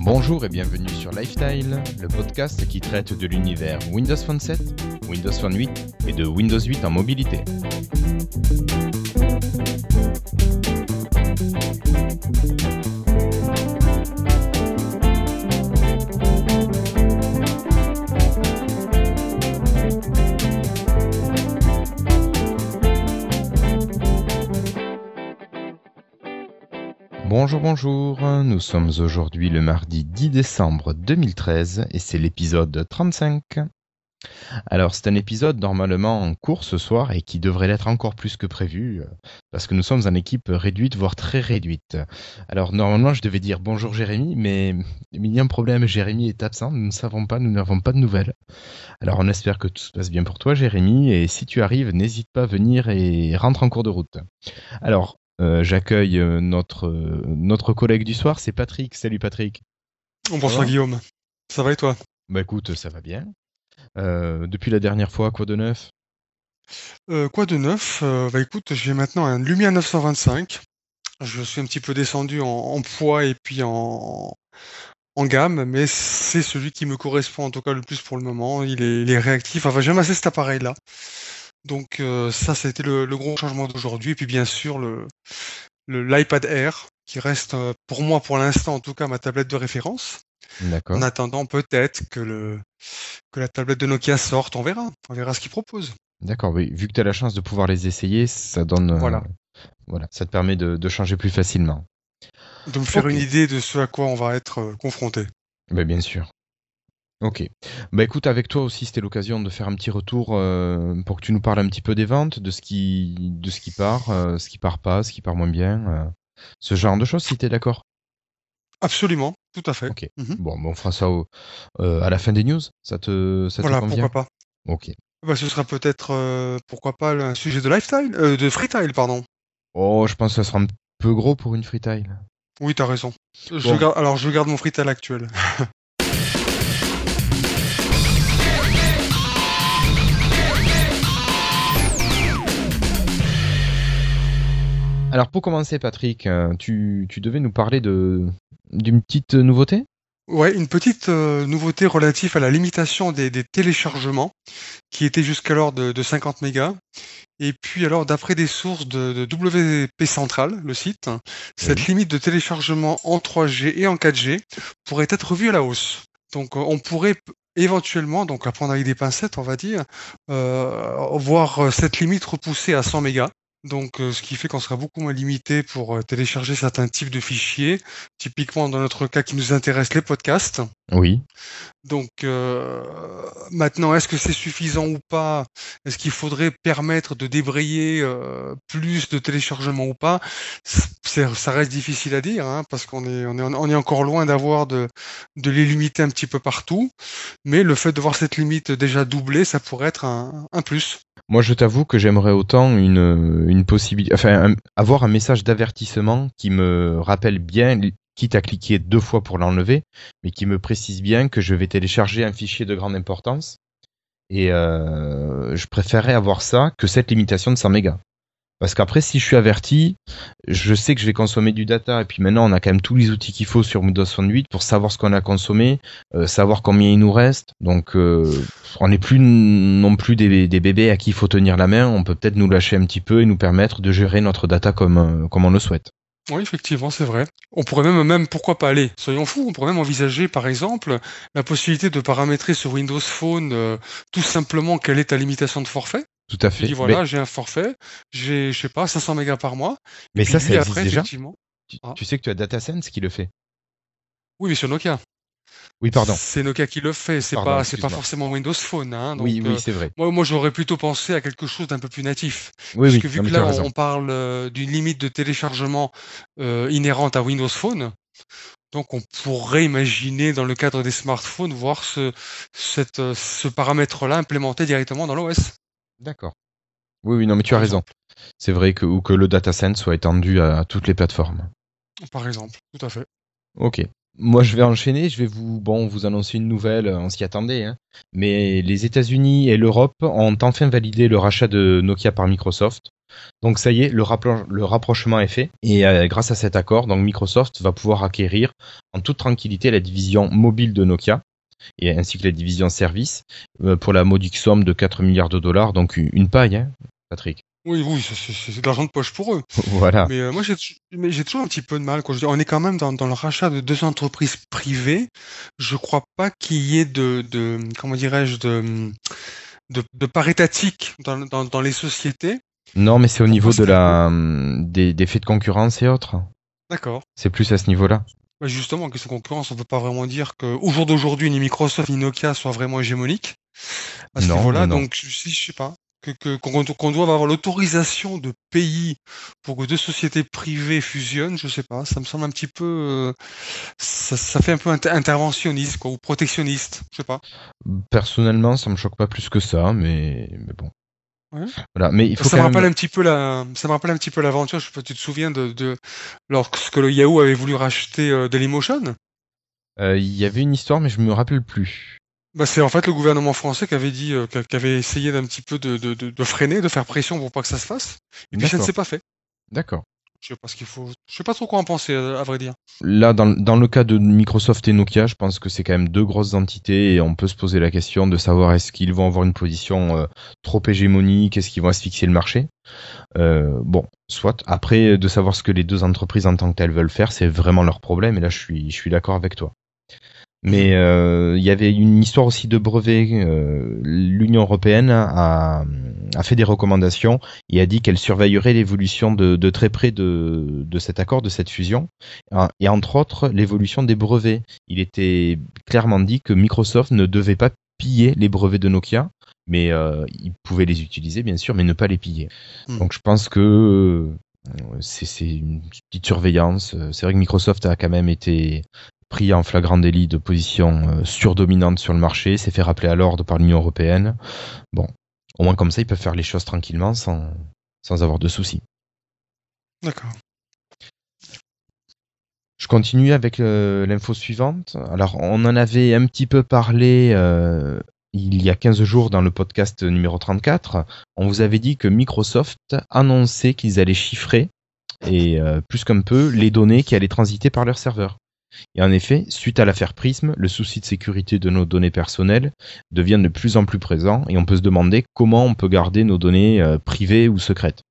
Bonjour et bienvenue sur Lifestyle, le podcast qui traite de l'univers Windows Phone 7, Windows Phone 8 et de Windows 8 en mobilité. Bonjour, bonjour, nous sommes aujourd'hui le mardi 10 décembre 2013 et c'est l'épisode 35. Alors c'est un épisode normalement en cours ce soir et qui devrait l'être encore plus que prévu parce que nous sommes en équipe réduite voire très réduite. Alors normalement je devais dire bonjour Jérémy mais il y a un problème, Jérémy est absent, nous ne savons pas, nous n'avons pas de nouvelles. Alors on espère que tout se passe bien pour toi Jérémy et si tu arrives n'hésite pas à venir et rentre en cours de route. Alors euh, j'accueille euh, notre, euh, notre collègue du soir, c'est Patrick. Salut Patrick. bonsoir Guillaume. Ça va et toi? Bah écoute, ça va bien. depuis la dernière fois, quoi de neuf? Quoi de neuf? Bah écoute, j'ai maintenant un Lumia 925. Je suis un petit peu descendu en, poids et puis en, en gamme, mais c'est celui qui me correspond en tout cas le plus pour le moment. Il est, il est réactif. Enfin, j'aime assez cet appareil-là. Donc euh, ça, ça a été le, gros changement d'aujourd'hui. Et puis bien sûr, le l'iPad Air, qui reste euh, pour moi, pour l'instant en tout cas, ma tablette de référence. D'accord. En attendant peut-être que, le, que la tablette de Nokia sorte, on verra. On verra ce qu'ils proposent. D'accord, oui. Vu que tu as la chance de pouvoir les essayer, ça donne. Euh, voilà. voilà, ça te permet de, changer plus facilement. De me faire une idée de ce à quoi on va être confronté. Ben, bien sûr. Ok. Bah écoute, avec toi aussi, c'était l'occasion de faire un petit retour euh, pour que tu nous parles un petit peu des ventes, de ce qui, de ce qui part, euh, ce qui part pas, ce qui part moins bien, euh, ce genre de choses, si tu es d'accord. Absolument, tout à fait. Ok. Mhm. Bon, on fera ça à la fin des news. Ça te, ça voilà, pourquoi pas. Ok. Bah, ce sera peut-être, pourquoi pas, un sujet de lifestyle, de freetile, pardon. Oh, je pense que ça sera un peu gros pour une freetile. Oui, t'as raison. alors, je garde mon freetile actuel. Alors pour commencer, Patrick, euh, tu, devais nous parler de d'une petite nouveauté? Ouais, une petite euh, nouveauté relative à la limitation des, téléchargements, qui était jusqu'alors de, de, 50 mégas. Et puis alors, d'après des sources de, WP Central, le site, cette limite de téléchargement en 3G et en 4G pourrait être revue à la hausse. Donc on pourrait éventuellement, donc à prendre avec des pincettes, on va dire, euh, voir cette limite repoussée à 100 mégas. Donc, euh, ce qui fait qu'on sera beaucoup moins limité pour euh, télécharger certains types de fichiers. Typiquement, dans notre cas qui nous intéresse, les podcasts. Oui. Donc, euh, maintenant, est-ce que c'est suffisant ou pas? Est-ce qu'il faudrait permettre de débrayer plus de téléchargements ou pas? Ça reste difficile à dire, hein, parce qu'on est, on est, on est encore loin d'avoir de, de les limiter un petit peu partout. Mais le fait de voir cette limite déjà doublée, ça pourrait être un, un plus. Moi, je t'avoue que j'aimerais autant une, une possibilité, enfin, avoir un message d'avertissement qui me rappelle bien, quitte à cliquer deux fois pour l'enlever, mais qui me précise bien que je vais télécharger un fichier de grande importance. Et euh, je préférerais avoir ça que cette limitation de 100 mégas. Parce qu'après, si je suis averti, je sais que je vais consommer du data. Et puis maintenant, on a quand même tous les outils qu'il faut sur Windows Phone 8 pour savoir ce qu'on a consommé, euh, savoir combien il nous reste. Donc, euh, on n'est plus non plus des, bébés à qui il faut tenir la main. On peut peut-être nous lâcher un petit peu et nous permettre de gérer notre data comme, euh, comme on le souhaite. Oui, effectivement, c'est vrai. On pourrait même, même, pourquoi pas aller, soyons fous, on pourrait même envisager, par exemple, la possibilité de paramétrer sur Windows Phone tout simplement quelle est ta limitation de forfait. Tout à fait. Tu dis voilà, j'ai un forfait, j'ai, je sais pas, 500 mégas par mois. Mais ça, c'est après, déjà. Ah. Tu, sais que tu as DataSense qui le fait. Oui, mais sur Nokia. Oui, pardon. C'est Nokia qui le fait, c'est pas, c'est pas forcément Windows Phone. Hein, oui, oui, euh, c'est vrai. Moi, moi j'aurais plutôt pensé à quelque chose d'un peu plus natif. Oui, Parce que vu que là, on, parle euh, d'une limite de téléchargement euh, inhérente à Windows Phone, donc on pourrait imaginer dans le cadre des smartphones voir ce, cette, ce paramètre-là implémenté directement dans l'OS. D'accord. Oui, oui, non, mais tu as raison. C'est vrai que, ou que le DataSense soit étendu à, toutes les plateformes. Par exemple, tout à fait. Ok. Moi, je vais enchaîner. Je vais vous, bon, vous annoncer une nouvelle. On s'y attendait, hein. Mais les États-Unis et l'Europe ont enfin validé le rachat de Nokia par Microsoft. Donc ça y est, le, le rapprochement est fait et euh, grâce à cet accord, donc Microsoft va pouvoir acquérir en toute tranquillité la division mobile de Nokia et ainsi que la division service euh, pour la modique somme de 4 milliards de dollars, donc une paille, hein, Patrick. Oui, oui, c'est de l'argent de poche pour eux. voilà. Mais euh, moi, j'ai toujours un petit peu de mal. Quand je dis, on est quand même dans, dans le rachat de deux entreprises privées. Je crois pas qu'il y ait de, de comment dirais-je, de, de, de paritatique dans, dans, dans, les sociétés. Non, mais c'est au niveau de la, des, des faits de concurrence et autres. D'accord. C'est plus à ce niveau-là. Bah justement, que cette concurrence, on peut pas vraiment dire qu'au jour d'aujourd'hui, ni Microsoft ni Nokia soient vraiment hégémoniques à ce niveau-là. Donc, si je sais pas, que qu'on doit avoir l'autorisation de pays pour que deux sociétés privées fusionnent, je sais pas, ça me semble un petit peu, euh, ça, ça, fait un peu interventionniste quoi, ou protectionniste, je sais pas. Personnellement, ça me choque pas plus que ça, mais, mais bon. Ouais. Voilà, mais il faut ça me rappelle un petit peu la, ça me rappelle un petit peu l'aventure. Je sais pas, tu te souviens de, de lorsque le Yahoo avait voulu racheter euh, Dailymotion? Euh, il y avait une histoire, mais je me rappelle plus. Bah, c'est en fait le gouvernement français qui avait dit, euh, qui avait essayé d'un petit peu de, de, de, de, freiner, de faire pression pour pas que ça se fasse. Et puis ça ne s'est pas fait. D'accord. Je sais pas ce qu'il faut. Je sais pas trop quoi en penser, euh, à vrai dire. Là, dans, le cas de Microsoft et Nokia, je pense que c'est quand même deux grosses entités et on peut se poser la question de savoir est-ce qu'ils vont avoir une position euh, trop hégémonique, est-ce qu'ils vont asphyxier le marché? Euh, bon, soit. Après, de savoir ce que les deux entreprises en tant que telles veulent faire, c'est vraiment leur problème. Et là, je suis d'accord avec toi. Mais euh, il y avait une histoire aussi de brevet. Euh, L'Union européenne a, a, fait des recommandations et a dit qu'elle surveillerait l'évolution de, de, très près de, de, cet accord, de cette fusion, et entre autres l'évolution des brevets. Il était clairement dit que Microsoft ne devait pas piller les brevets de Nokia, mais euh, il pouvait les utiliser bien sûr, mais ne pas les piller. Hmm. Donc je pense que euh, c'est une petite surveillance. C'est vrai que Microsoft a quand même été pris en flagrant délit de position euh, surdominante sur le marché, s'est fait rappeler à l'ordre par l'Union européenne. Bon, au moins comme ça, ils peuvent faire les choses tranquillement sans, sans avoir de soucis. D'accord. Je continue avec euh, l'info suivante. Alors, on en avait un petit peu parlé euh, il y a 15 jours dans le podcast numéro 34. On vous avait dit que Microsoft annonçait qu'ils allaient chiffrer, et euh, plus qu'un peu, les données qui allaient transiter par leur serveur. Et en effet, suite à l'affaire Prism, le souci de sécurité de nos données personnelles devient de plus en plus présent et on peut se demander comment on peut garder nos données euh, privées ou secrètes.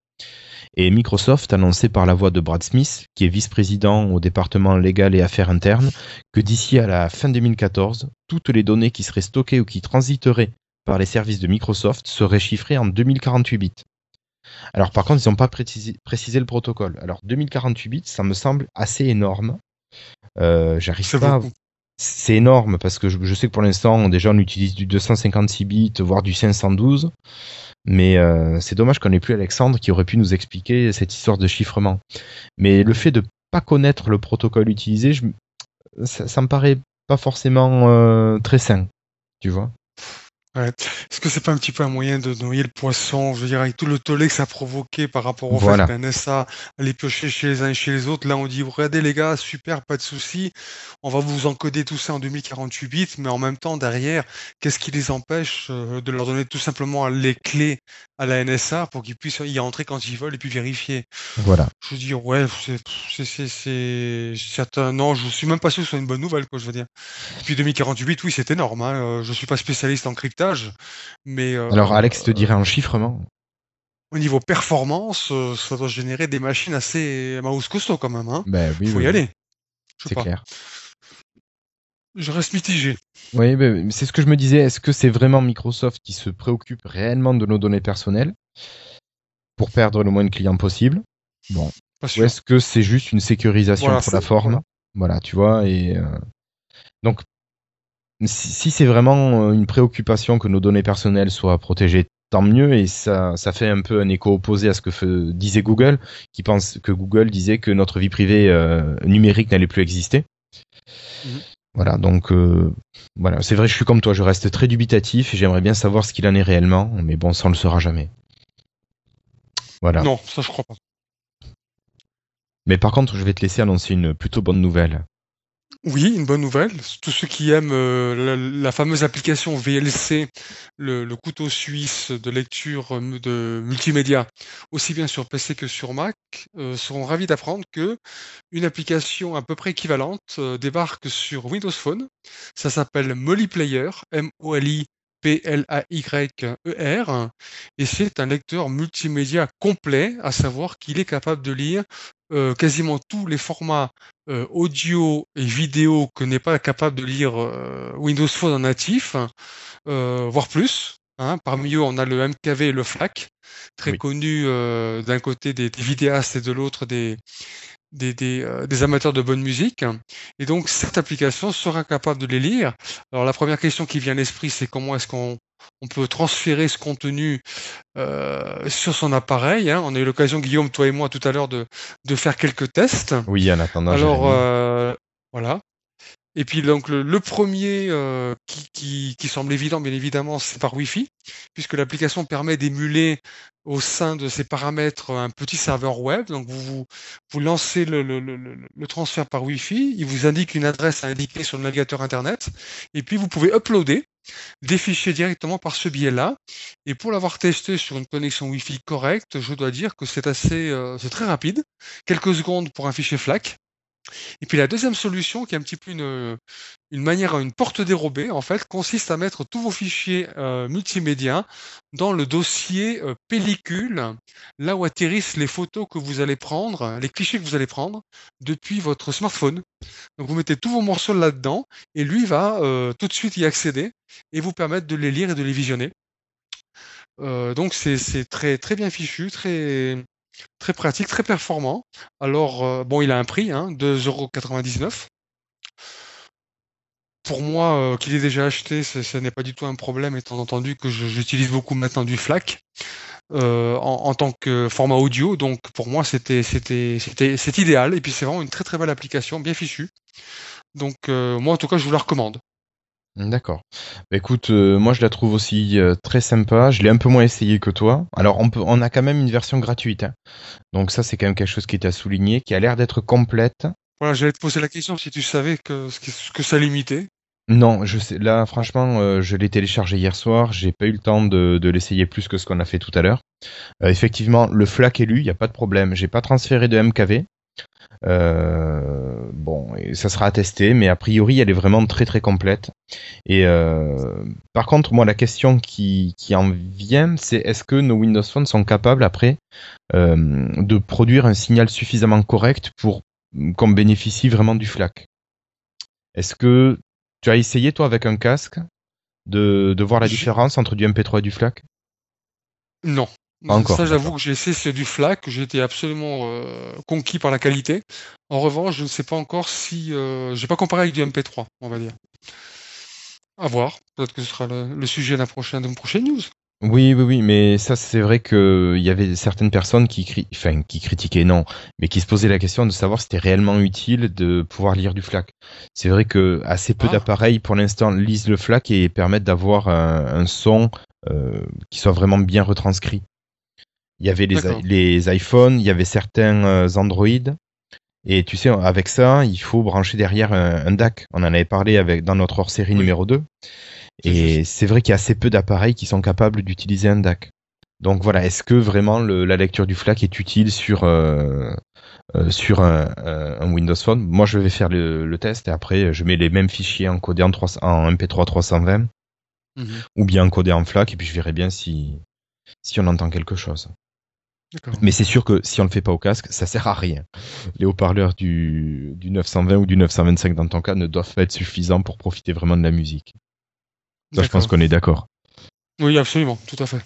Et Microsoft a annoncé par la voix de Brad Smith, qui est vice-président au département légal et affaires internes, que d'ici à la fin 2014, toutes les données qui seraient stockées ou qui transiteraient par les services de Microsoft seraient chiffrées en 2048 bits. Alors par contre, ils n'ont pas précisé, précisé, le protocole. Alors 2048 bits, ça me semble assez énorme. Euh, J'arrive pas. C'est énorme parce que je, sais que pour l'instant, déjà, on utilise du 256 bits, voire du 512. Mais euh, c'est dommage qu'on n'ait plus Alexandre qui aurait pu nous expliquer cette histoire de chiffrement. Mais le fait de pas connaître le protocole utilisé, je, ça, ça me paraît pas forcément euh, très sain, tu vois. Ouais. Est-ce que c'est pas un petit peu un moyen de noyer le poisson, je veux dire, avec tout le tollé que ça a provoqué par rapport au Voilà. fait que la NSA allait piocher chez les uns et chez les autres. Là, on dit, regardez les gars, super, pas de souci. On va vous encoder tout ça en 2048 bits, mais en même temps, derrière, qu'est-ce qui les empêche euh, de leur donner tout simplement les clés à la NSA pour qu'ils puissent y entrer quand ils veulent et puis vérifier? Voilà. Je veux dire, ouais, c'est, certain- non, je suis même pas sûr que ce soit une bonne nouvelle, quoi, je veux dire. Et puis 2048 bits, oui, c'est énorme, hein. Euh, Je suis pas spécialiste en mais euh, Alors Alex te dirait en chiffrement. au niveau performance, euh, ça doit générer des machines assez mouse costaud quand même, hein. Ben oui, Faut oui, y oui, aller. C'est clair. Je reste mitigé. Oui, c'est ce que je me disais. Est-ce que c'est vraiment Microsoft qui se préoccupe réellement de nos données personnelles pour perdre le moins de clients possible? Bon. Ou est-ce que c'est juste une sécurisation Voilà, pour la forme? voilà. Voilà, tu vois. Et euh, donc, si, si c'est vraiment euh, une préoccupation que nos données personnelles soient protégées, tant mieux. Et ça, ça fait un peu un écho opposé à ce que fe- disait Google, qui pense que Google disait que notre vie privée euh, numérique n'allait plus exister. Mhm. Voilà, donc euh, voilà, c'est vrai, je suis comme toi, je reste très dubitatif et j'aimerais bien savoir ce qu'il en est réellement, mais bon, ça on le saura jamais. Voilà. Non, ça je crois pas. Mais par contre, je vais te laisser annoncer une plutôt bonne nouvelle. Oui, une bonne nouvelle. Tous ceux qui aiment euh, la, fameuse application VLC, le, couteau suisse de lecture euh, de multimédia, aussi bien sur PC que sur Mac, euh, seront ravis d'apprendre que une application à peu près équivalente débarque sur Windows Phone. Ça s'appelle Molly Player, M-O-L-I P-L-A-Y-E-R, et c'est un lecteur multimédia complet, à savoir qu'il est capable de lire euh, quasiment tous les formats euh, audio et vidéo que n'est pas capable de lire euh, Windows Phone en natif, voire plus. Hein. Parmi eux, on a le MKV et le FLAC, très connus d'un côté des, vidéastes et de l'autre des, des, des, amateurs de bonne musique. Et donc, cette application sera capable de les lire. Alors, la première question qui vient à l'esprit, c'est comment est-ce qu'on on peut transférer ce contenu euh, sur son appareil. Hein. On a eu l'occasion, Guillaume, toi et moi, tout à l'heure, de, de faire quelques tests. Oui, en attendant. Alors, euh, voilà. Et puis donc le, premier euh, qui, qui, semble évident, bien évidemment, c'est par Wi-Fi, puisque l'application permet d'émuler au sein de ses paramètres un petit serveur web. Donc vous, vous, lancez le, le, le, transfert par Wi-Fi, il vous indique une adresse à indiquer sur le navigateur Internet, et puis vous pouvez uploader des fichiers directement par ce biais-là. Et pour l'avoir testé sur une connexion Wi-Fi correcte, je dois dire que c'est assez, euh, c'est très rapide, quelques secondes pour un fichier FLAC. Et puis la deuxième solution, qui est un petit peu une, manière, une porte dérobée, en fait, consiste à mettre tous vos fichiers euh, multimédia dans le dossier euh, pellicule, là où atterrissent les photos que vous allez prendre, les clichés que vous allez prendre depuis votre smartphone. Donc vous mettez tous vos morceaux là-dedans, et lui va euh, tout de suite y accéder et vous permettre de les lire et de les visionner. donc c'est très très bien fichu, très Très pratique, très performant. Alors, euh, bon, il a un prix, hein, 2,99€. Pour moi, euh, qu'il déjà acheté, ce n'est pas du tout un problème, étant entendu que j'utilise beaucoup maintenant du FLAC euh, en, tant que format audio. Donc, pour moi, c'était idéal. Et puis, c'est vraiment une très très belle application, bien fichue. Donc, moi, en tout cas, je vous la recommande. D'accord. Bah, écoute, euh, moi je la trouve aussi euh, très sympa. Je l'ai un peu moins essayé que toi. Alors on peut, on a quand même une version gratuite. Hein. Donc ça c'est quand même quelque chose qui est à souligner, qui a l'air d'être complète. Voilà, j'allais te poser la question si tu savais que ce que ça limitait. Non, je sais. Là, franchement, euh, je l'ai téléchargé hier soir. J'ai pas eu le temps de, de l'essayer plus que ce qu'on a fait tout à l'heure. effectivement, le FLAC est lu, il y a pas de problème. J'ai pas transféré de MKV. Euh, bon, ça sera attesté, mais a priori, elle est vraiment très très complète. Et euh, par contre, moi, la question qui, qui en vient, c'est est-ce que nos Windows Phone sont capables après euh, de produire un signal suffisamment correct pour qu'on bénéficie vraiment du FLAC? Est-ce que tu as essayé toi avec un casque de, de voir la différence entre du MP3 et du FLAC? Non, encore. Ça, j'avoue que j'ai essayé c'est du FLAC, j'ai été absolument euh, conquis par la qualité. En revanche, je ne sais pas encore si. Euh, j'ai pas comparé avec du MP3, on va dire. À voir. Peut-être que ce sera le, sujet de la prochaine, de prochaine news. Oui, oui, oui, mais ça, c'est vrai qu'il y avait certaines personnes qui, enfin, qui critiquaient, non, mais qui se posaient la question de savoir si c'était réellement utile de pouvoir lire du FLAC. C'est vrai que assez peu ah. d'appareils, pour l'instant, lisent le FLAC et permettent d'avoir un, son euh, qui soit vraiment bien retranscrit. Il y avait les, les iPhones, il y avait certains euh, Android. Et tu sais, avec ça, il faut brancher derrière un, DAC. On en avait parlé avec, dans notre hors-série numéro 2. Et c'est vrai qu'il y a assez peu d'appareils qui sont capables d'utiliser un DAC. Donc voilà, est-ce que vraiment la lecture du FLAC est utile sur, euh, euh, sur un, Windows Phone? Moi, je vais faire le, test et après, je mets les mêmes fichiers encodés en, en MP3 320 mhm. ou bien encodés en FLAC et puis je verrai bien si, si on entend quelque chose. Mais c'est sûr que si on le fait pas au casque, ça sert à rien. Les haut-parleurs du, du 920 ou du 925 dans ton cas ne doivent pas être suffisants pour profiter vraiment de la musique. Ça, je pense qu'on est d'accord. Oui, absolument, tout à fait.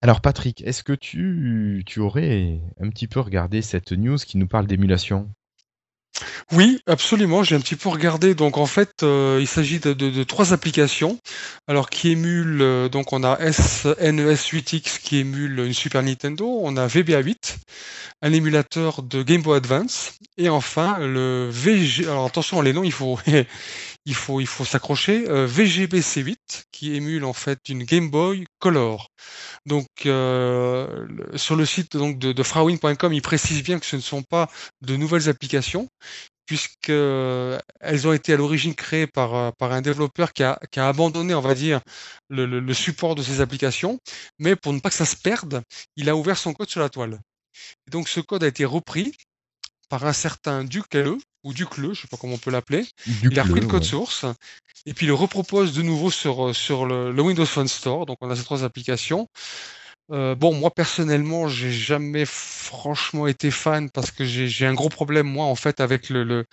Alors Patrick, est-ce que tu, tu aurais un petit peu regardé cette news qui nous parle d'émulation? Oui, absolument. J'ai un petit peu regardé. Donc en fait, euh, il s'agit de, trois applications. Alors qui émulent. Euh, donc on a SNES 8X qui émule une Super Nintendo. On a VBA 8, un émulateur de Game Boy Advance. Et enfin le VG. Alors attention, les noms, il faut il faut s'accrocher. Euh, VGBC8 qui émule en fait une Game Boy Color. Donc euh, sur le site de, de Frawin.com, il précise bien que ce ne sont pas de nouvelles applications, puisqu'elles ont été à l'origine créées par, par un développeur qui a, abandonné, on va dire, le, le, support de ces applications, mais pour ne pas que ça se perde, il a ouvert son code sur la toile. Donc ce code a été repris par un certain Duc LE, ou Duc LE, je sais pas comment on peut l'appeler. Il a repris le code source et puis il le repropose de nouveau sur, sur le, le Windows Phone Store. Donc on a ces trois applications. Euh, bon, moi personnellement, j'ai jamais franchement été fan parce que j'ai un gros problème moi en fait avec le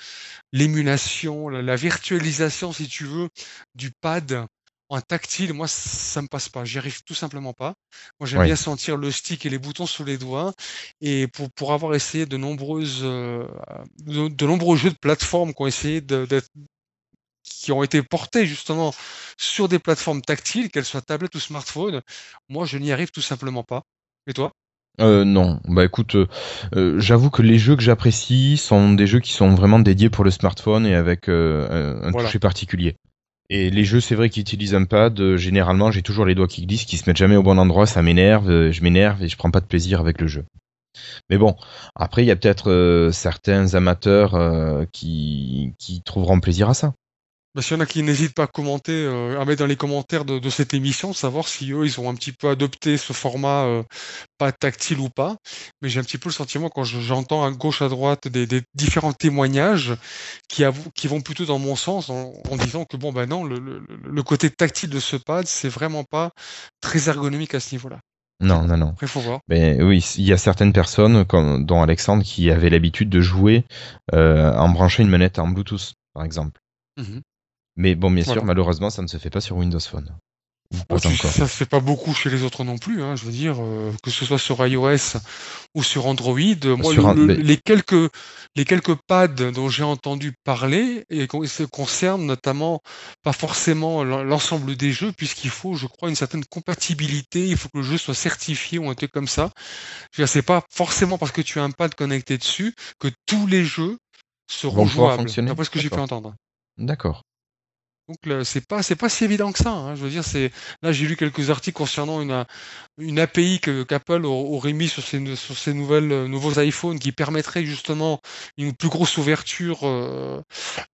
l'émulation, la, virtualisation si tu veux du pad en tactile. Moi, ça me passe pas. J'y arrive tout simplement pas. Moi, j'aime bien sentir le stick et les boutons sous les doigts. Et pour pour avoir essayé de nombreuses euh, de, nombreux jeux de plateforme qui ont essayé d'être qui ont été portés justement sur des plateformes tactiles, qu'elles soient tablettes ou smartphones, moi je n'y arrive tout simplement pas. Et toi? Euh, non, bah écoute, euh, euh, j'avoue que les jeux que j'apprécie sont des jeux qui sont vraiment dédiés pour le smartphone et avec un, toucher particulier. Et les jeux, c'est vrai qu'ils utilisent un pad. généralement, j'ai toujours les doigts qui glissent, qui se mettent jamais au bon endroit. Ça m'énerve, je m'énerve et je prends pas de plaisir avec le jeu. Mais bon, après, il y a peut-être certains amateurs qui, qui trouveront plaisir à ça. Bah, S'il y en a qui n'hésitent pas à commenter, euh, à mettre dans les commentaires de, cette émission, savoir si eux, ils ont un petit peu adopté ce format euh, pas tactile ou pas. Mais j'ai un petit peu le sentiment quand j'entends à gauche, à droite des, différents témoignages qui, qui vont plutôt dans mon sens en, disant que bon, ben non, le, côté tactile de ce pad, c'est vraiment pas très ergonomique à ce niveau-là. Non, non, non. Après, faut voir. Mais oui, il y a certaines personnes, comme dont Alexandre, qui avaient l'habitude de jouer euh, en branchant une manette en Bluetooth, par exemple. Mmh mais bon, bien sûr, malheureusement, ça ne se fait pas sur Windows Phone. Pas encore. Ça se fait pas beaucoup chez les autres non plus. Hein, je veux dire, euh, que ce soit sur iOS ou sur Android. Moi, les quelques les quelques pads dont j'ai entendu parler et se concernent notamment pas forcément l'ensemble des jeux, puisqu'il faut, je crois, une certaine compatibilité. Il faut que le jeu soit certifié ou un truc comme ça. C'est pas forcément parce que tu as un pad connecté dessus que tous les jeux seront jouables. D'après ce que j'ai pu entendre. D'accord. Donc c'est pas c'est pas si évident que ça. Hein. Je veux dire, c'est là j'ai lu quelques articles concernant une une API que qu'Apple aurait mis sur ses sur ses nouvelles euh, nouveaux iPhones qui permettrait justement une plus grosse ouverture euh,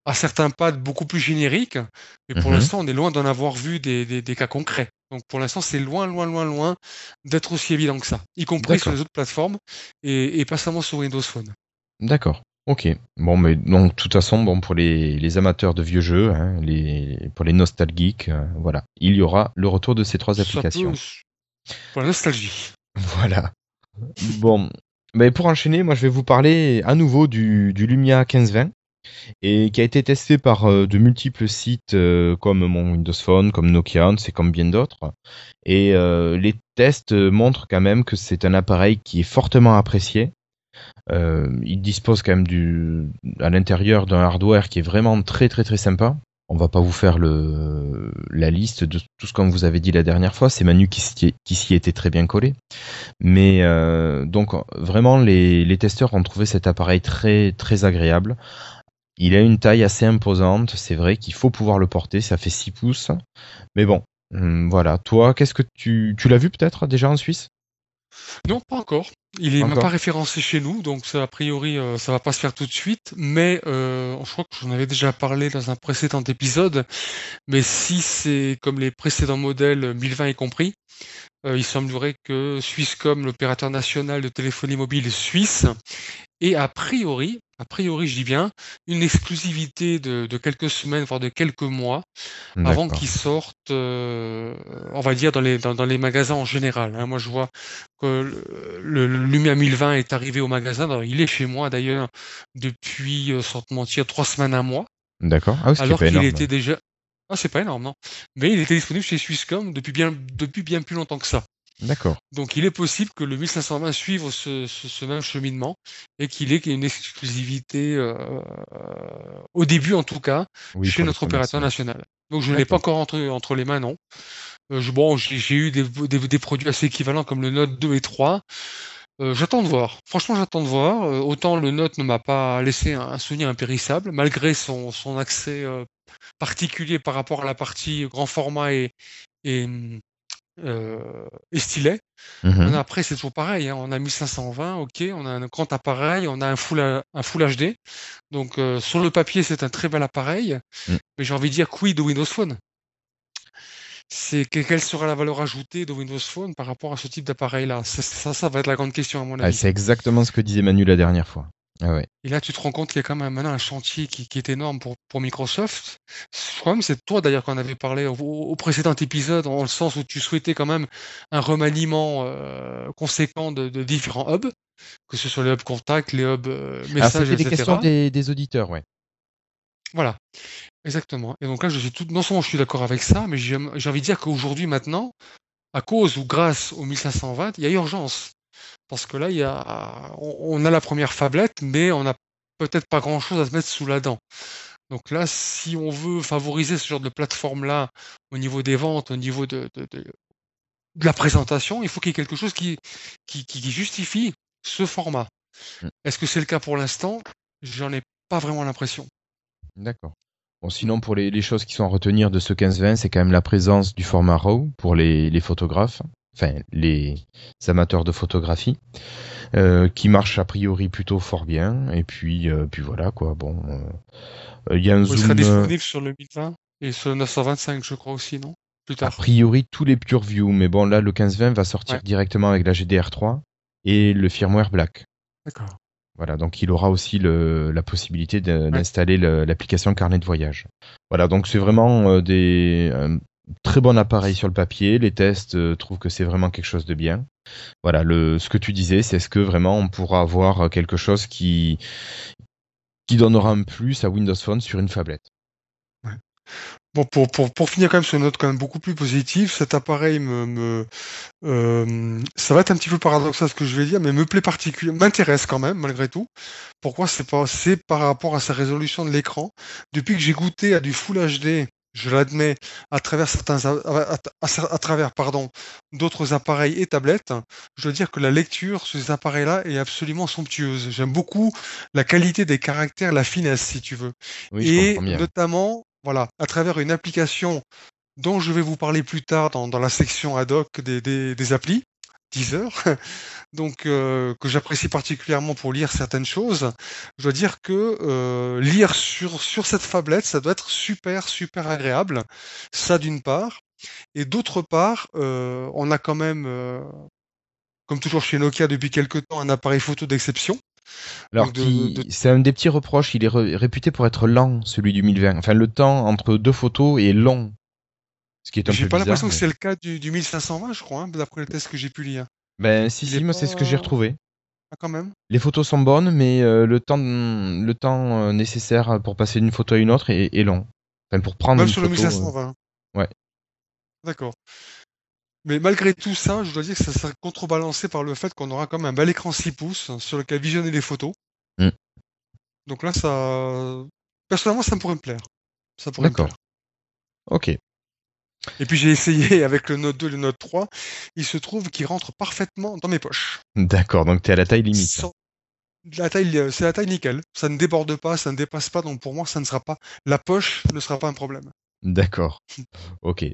à certains pads beaucoup plus génériques. Mais pour mmh l'instant, on est loin d'en avoir vu des, des, des cas concrets. Donc pour l'instant, c'est loin, loin, loin, loin d'être aussi évident que ça, y compris sur les autres plateformes et, et pas seulement sur Windows Phone. D'accord. Ok. Bon, mais donc, de toute façon, bon, pour les, les amateurs de vieux jeux, hein, les, pour les nostalgiques, euh, voilà, il y aura le retour de ces trois applications. Pour la nostalgie. Voilà. bon, mais pour enchaîner, moi, je vais vous parler à nouveau du, du Lumia 1520 et qui a été testé par euh, de multiples sites euh, comme mon Windows Phone, comme Nokia, c'est comme bien d'autres. Et les tests montrent quand même que c'est un appareil qui est fortement apprécié euh, il dispose quand même du, à l'intérieur d'un hardware qui est vraiment très très très sympa. On va pas vous faire la liste de tout ce qu'on vous avait dit la dernière fois. C'est Manu qui s'y était très bien collé. Mais euh, donc vraiment les, testeurs ont trouvé cet appareil très très agréable. Il a une taille assez imposante. C'est vrai qu'il faut pouvoir le porter. Ça fait 6 pouces. Mais bon, hum, voilà. Toi, qu'est-ce que tu l'as vu peut-être déjà en Suisse? Non, pas encore. Il n'est même pas référencé chez nous, donc ça, a priori, euh, ça va pas se faire tout de suite. Mais euh, je crois que j'en avais déjà parlé dans un précédent épisode. Mais si c'est comme les précédents modèles, 1020 y compris, euh, il semblerait que Swisscom, l'opérateur national de téléphonie mobile suisse, ait a priori, a priori je dis bien, une exclusivité de, quelques semaines, voire de quelques mois, avant qu'il sorte, euh, on va dire, dans les, dans, les magasins en général. Hein. Moi je vois que le, Lumia 1020 est arrivé au magasin, il est chez moi d'ailleurs depuis, euh, sans te mentir, trois semaines, un mois. D'accord. Ah, alors qu'il était déjà, ah, c'est pas énorme, non. Mais il était disponible chez Swisscom depuis bien, depuis bien plus longtemps que ça. D'accord. Donc il est possible que le 1520 suive ce, ce, même cheminement et qu'il ait une exclusivité, euh, au début en tout cas, chez notre opérateur national. Donc je ne l'ai pas encore entre, entre les mains, non. Euh, je, bon, j'ai eu des, des, produits assez équivalents comme le Note 2 et 3. Euh, j'attends de voir. Franchement, j'attends de voir. autant le Note ne m'a pas laissé un, souvenir impérissable, malgré son, son accès particulier par rapport à la partie grand format et, et, euh, et stylé. Mhm. Après, c'est toujours pareil. Hein. On a 1520, ok, on a un grand appareil, on a un full, un full HD. Donc, euh, sur le papier, c'est un très bel appareil. Mm. Mais j'ai envie de dire, quid de Windows Phone c'est quelle sera la valeur ajoutée de Windows Phone par rapport à ce type d'appareil-là? Ça, ça, va être la grande question à mon Ah, avis. c'est exactement ce que disait Manu la dernière fois. Ah ouais. Et là, tu te rends compte qu'il y a quand même maintenant un chantier qui, qui est énorme pour, pour Microsoft. Même que c'est toi d'ailleurs qu'on avait parlé au, au, précédent épisode, en le sens où tu souhaitais quand même un remaniement euh, conséquent de, de, différents hubs, que ce soit les hubs contact, les hubs euh, messages, etc. des questions des, des auditeurs, ouais. Voilà, exactement. Et donc là, je suis tout, non seulement je suis d'accord avec ça, mais j'ai envie de dire qu'aujourd'hui, maintenant, à cause ou grâce au 1520, il y a urgence. Parce que là, il y a, on, a la première fablette, mais on n'a peut-être pas grand-chose à se mettre sous la dent. Donc là, si on veut favoriser ce genre de plateforme-là au niveau des ventes, au niveau de, de, de, de la présentation, il faut qu'il y ait quelque chose qui, qui, qui justifie ce format. Mm. Est-ce que c'est le cas pour l'instant? J'en ai pas vraiment l'impression. D'accord. Bon, sinon, pour les, les, choses qui sont à retenir de ce 15-20, c'est quand même la présence du format RAW pour les, les photographes, enfin les amateurs de photographie, euh, qui marche a priori plutôt fort bien. Et puis, euh, puis voilà quoi. Bon, euh, il y a un Il zoom. sera disponible sur le 1020 et sur le 925, je crois aussi, non? Plus A tard. priori, tous les PureView, mais bon, là, le 15-20 va sortir Ouais. directement avec la GDR3 et le firmware Black. D'accord. Voilà, donc il aura aussi le, la possibilité d'installer le- l'application carnet de voyage. Voilà, donc c'est vraiment euh, des un très bon appareil sur le papier. Les tests euh, trouvent que c'est vraiment quelque chose de bien. Voilà, le, ce que tu disais, c'est est-ce que vraiment on pourra avoir quelque chose qui qui donnera un plus à Windows Phone sur une tablette. Bon, pour, pour, pour finir quand même sur une note quand même beaucoup plus positive, cet appareil me, me euh, ça va être un petit peu paradoxal ce que je vais dire, mais me plaît particulièrement, m'intéresse quand même malgré tout. Pourquoi? C'est pas c'est par rapport à sa résolution de l'écran. Depuis que j'ai goûté à du Full HD, je l'admets, à travers certains à, à- à- à travers pardon d'autres appareils et tablettes, je dois dire que la lecture sur ces appareils-là est absolument somptueuse. J'aime beaucoup la qualité des caractères, la finesse si tu veux Oui, et bien. notamment, voilà, à travers une application dont je vais vous parler plus tard dans, dans la section ad hoc des, des, des applis, Deezer, donc euh, que j'apprécie particulièrement pour lire certaines choses. Je dois dire que euh, lire sur, sur cette tablette, ça doit être super, super agréable. Ça d'une part. Et d'autre part, euh, on a quand même, euh, comme toujours chez Nokia depuis quelques temps, un appareil photo d'exception. Alors, de- c'est un des petits reproches. Il est ré- réputé pour être lent, celui du 1020. Enfin, le temps entre deux photos est long. Ce qui est un J'ai pas l'impression que c'est le cas du, du 1520, je crois, hein, d'après les tests que j'ai pu lire. Ben, si, si, moi, c'est ce que j'ai retrouvé. Ah, quand même. Les photos sont bonnes, mais euh, le temps, le temps euh, nécessaire pour passer d'une photo à une autre est, est long. Enfin, pour prendre Même une sur le photo, euh, 1520. ouais. D'accord. Mais malgré tout ça, je dois dire que ça sera contrebalancé par le fait qu'on aura comme un bel écran 6 pouces sur lequel visionner les photos. Mm. Donc là, ça. Personnellement, ça me pourrait me plaire. Ça pourrait me D'accord. plaire. Ok. Et puis j'ai essayé avec le Note 2 et le Note 3. Il se trouve qu'il rentre parfaitement dans mes poches. D'accord, donc t'es à la taille limite. là. Sans- La taille, euh, c'est la taille nickel. Ça ne déborde pas, ça ne dépasse pas. Donc pour moi, ça ne sera pas. La poche ne sera pas un problème. D'accord. Ok.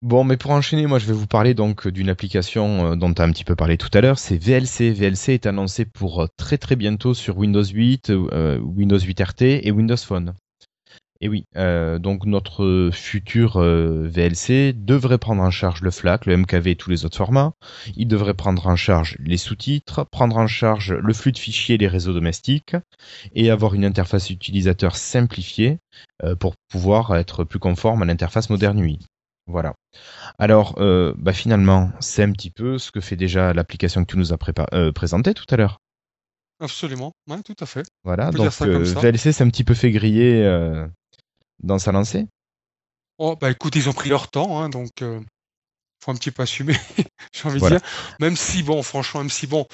Bon, mais pour enchaîner, moi je vais vous parler donc d'une application euh, dont tu as un petit peu parlé tout à l'heure, c'est VLC. VLC est annoncé pour euh, très très bientôt sur Windows 8, euh, Windows 8 RT et Windows Phone. Et oui, euh, donc notre futur euh, VLC devrait prendre en charge le FLAC, le MKV et tous les autres formats. Il devrait prendre en charge les sous-titres, prendre en charge le flux de fichiers et les réseaux domestiques, et avoir une interface utilisateur simplifiée euh, pour pouvoir être plus conforme à l'interface moderne UI. Voilà. Alors, euh, bah finalement, c'est un petit peu ce que fait déjà l'application que tu nous as prépa- euh, présentée tout à l'heure. Absolument. Ouais, tout à fait. Voilà, donc euh. VLC s'est un petit peu fait griller euh, dans sa lancée? Oh, bah écoute, ils ont pris leur temps, hein, donc euh, faut un petit peu assumer, j'ai envie Voilà. de dire. Même si, bon, franchement, même si, bon,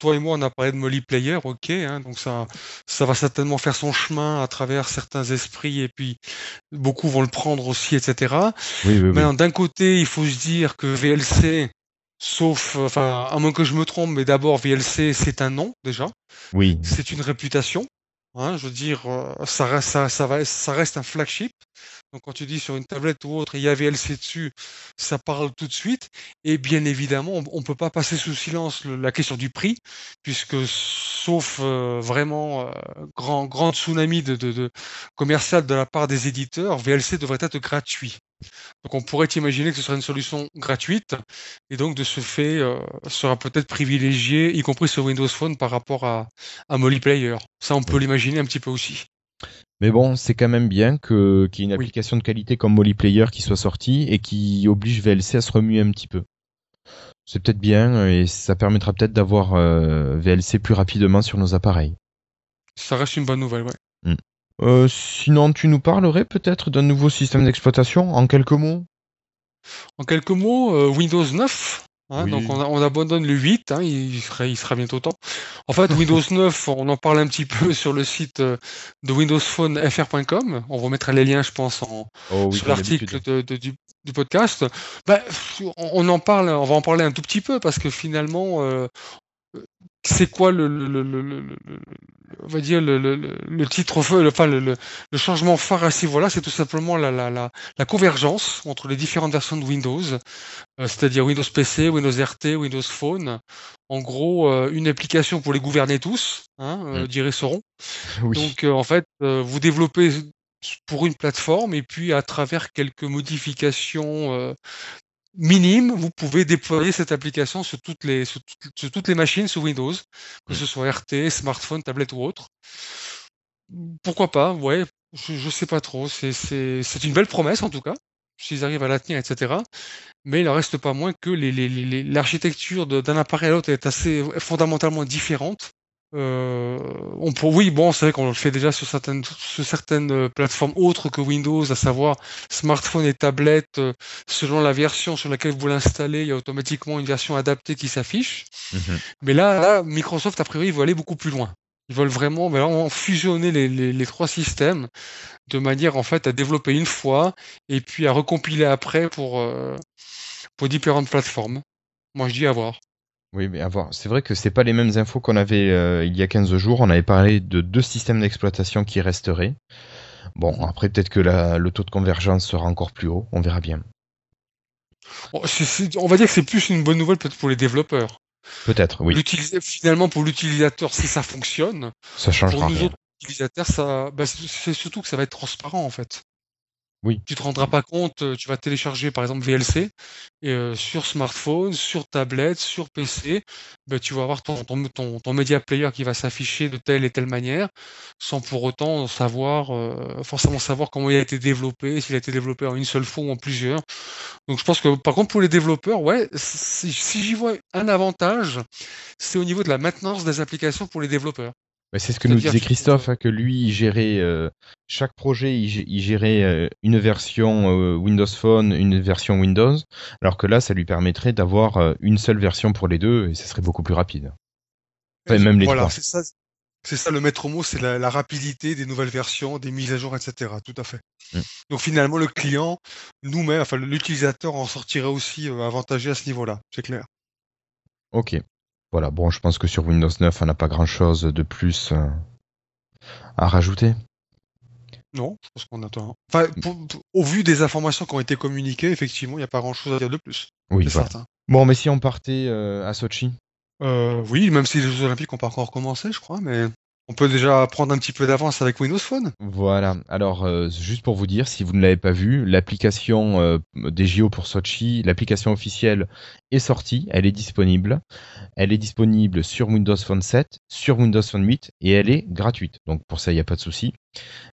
toi et moi, on a parlé de Molly Player, ok, hein, donc ça, ça va certainement faire son chemin à travers certains esprits, et puis beaucoup vont le prendre aussi, etc. Oui, oui, oui. D'un côté, il faut se dire que VLC, sauf, enfin, à moins que je me trompe, mais d'abord, VLC, c'est un nom, déjà. Oui, C'est une réputation. Hein, je veux dire, euh, ça reste, un flagship. Donc quand tu dis sur une tablette ou autre, il y a VLC dessus, ça parle tout de suite. Et bien évidemment, on ne peut pas passer sous silence la question du prix, puisque sauf euh, vraiment euh, grand, grand tsunami de, de, commercial de la part des éditeurs, VLC devrait être gratuit. Donc on pourrait imaginer que ce serait une solution gratuite et donc de ce fait euh, sera peut-être privilégié, y compris sur Windows Phone par rapport à, à Molly Player. Ça on peut l'imaginer un petit peu aussi. Mais bon, c'est quand même bien que qu'il y ait une application de qualité comme Molly Player qui soit sortie et qui oblige VLC à se remuer un petit peu. C'est peut-être bien et ça permettra peut-être d'avoir euh, VLC plus rapidement sur nos appareils. Ça reste une bonne nouvelle, ouais. Hmm. Euh, sinon, tu nous parlerais peut-être d'un nouveau système d'exploitation en quelques mots? En quelques mots, euh, Windows 9. Hein, donc on, abandonne le 8, hein, il, sera, il sera bientôt temps. En fait, Windows 9, on en parle un petit peu sur le site euh, de windowsphonefr.com. On remettra les liens, je pense, en, oh sur l'article du, podcast. Ben, on en parle, on va en parler un tout petit peu parce que finalement, c'est quoi le, le, le, on va dire le, titre enfin le, changement phare à ce niveau-là, c'est tout simplement la, la, la, convergence entre les différentes versions de Windows, euh, c'est-à-dire Windows PC, Windows RT, Windows Phone. En gros, euh, une application pour les gouverner tous, hein, euh, mm. dirait Sauron. Donc en fait, vous développez pour une plateforme et puis à travers quelques modifications minime, vous pouvez déployer cette application sur toutes les, sur, toutes les machines sous Windows, que ce soit RT, smartphone, tablette ou autre. Pourquoi pas, ouais, je, ne sais pas trop. C'est une belle promesse en tout cas, s'ils arrivent à la tenir, etc. Mais il en reste pas moins que l'architecture d'un appareil à l'autre est assez fondamentalement différente. Euh, on pour, oui, bon, c'est vrai qu'on le fait déjà sur certaines, sur certaines euh, plateformes autres que Windows, à savoir smartphone et tablette. Euh, selon la version sur laquelle vous l'installez, il y a automatiquement une version adaptée qui s'affiche. Mhm. Mais là, là, Microsoft, a priori, veut aller beaucoup plus loin. Ils veulent vraiment, vraiment fusionner les, les, les, trois systèmes de manière en fait à développer une fois et puis à recompiler après pour, pour différentes plateformes. Moi, je dis à voir. Oui, mais à voir. C'est vrai que c'est pas les mêmes infos qu'on avait euh, il y a 15 jours. On avait parlé de deux systèmes d'exploitation qui resteraient. Bon, après, peut-être que le taux de convergence sera encore plus haut. On verra bien. on va dire que c'est plus une bonne nouvelle peut-être pour les développeurs. Peut-être, oui. Finalement, pour l'utilisateur, si ça fonctionne, ça change pour nous autres utilisateurs, ça, bah, c'est surtout que ça va être transparent en fait. Oui. Tu te rendras pas compte, euh, tu vas télécharger par exemple VLC et euh, sur smartphone, sur tablette, sur PC, ben, tu vas avoir ton, ton, ton, media player qui va s'afficher de telle et telle manière, sans pour autant savoir euh, forcément savoir comment il a été développé, s'il a été développé en une seule fois ou en plusieurs. Donc je pense que par contre pour les développeurs, ouais, si j'y vois un avantage, c'est au niveau de la maintenance des applications pour les développeurs c'est ce que nous disait Christophe, hein, que lui, il gérait euh, chaque projet, il, gérait euh, une version euh, Windows Phone, une version Windows, alors que là, ça lui permettrait d'avoir une seule version pour les deux et ça serait beaucoup plus rapide. même les voilà, c'est ça, c'est ça le maître mot, c'est la, rapidité des nouvelles versions, des mises à jour, etc. Tout à fait. Mm. Donc finalement, le client, nous-mêmes, enfin l'utilisateur en sortirait aussi avantagé à ce niveau-là, c'est clair. Ok. Voilà, bon, je pense que sur Windows 9, on n'a pas grand-chose de plus euh, à rajouter. Non, je pense qu'on attend. Enfin, au vu des informations qui ont été communiquées, effectivement, il n'y a pas grand-chose à dire de plus. Oui, certain. Bon, mais si on partait euh, à Sochi? Euh, Oui, même si les Jeux Olympiques n'ont pas encore commencé, je crois, mais on peut déjà prendre un petit peu d'avance avec Windows Phone. Voilà. Alors, euh, juste pour vous dire, si vous ne l'avez pas vu, l'application euh, des JO pour Sochi, l'application officielle est sortie, elle est disponible. Elle est disponible sur Windows Phone 7, sur Windows Phone 8 et elle est gratuite. Donc pour ça, il n'y a pas de souci.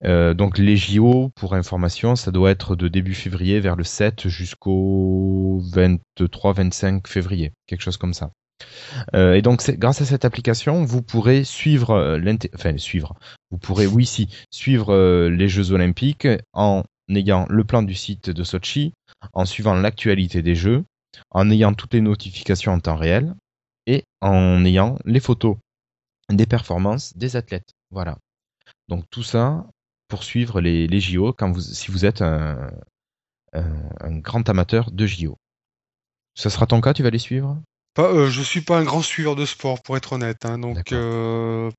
Euh, donc les JO, pour information, ça doit être de début février vers le 7 jusqu'au 23-25 février, quelque chose comme ça. Euh, et donc, grâce à cette application, vous pourrez suivre, euh, enfin suivre, vous pourrez, oui, si, suivre euh, les Jeux Olympiques en ayant le plan du site de Sochi, en suivant l'actualité des Jeux, en ayant toutes les notifications en temps réel et en ayant les photos des performances des athlètes. Voilà. Donc tout ça pour suivre les, JO quand vous, si vous êtes un, un grand amateur de JO. Ça sera ton cas, tu vas les suivre? Pas, euh, je suis pas un grand suiveur de sport, pour être honnête. Hein, donc, euh,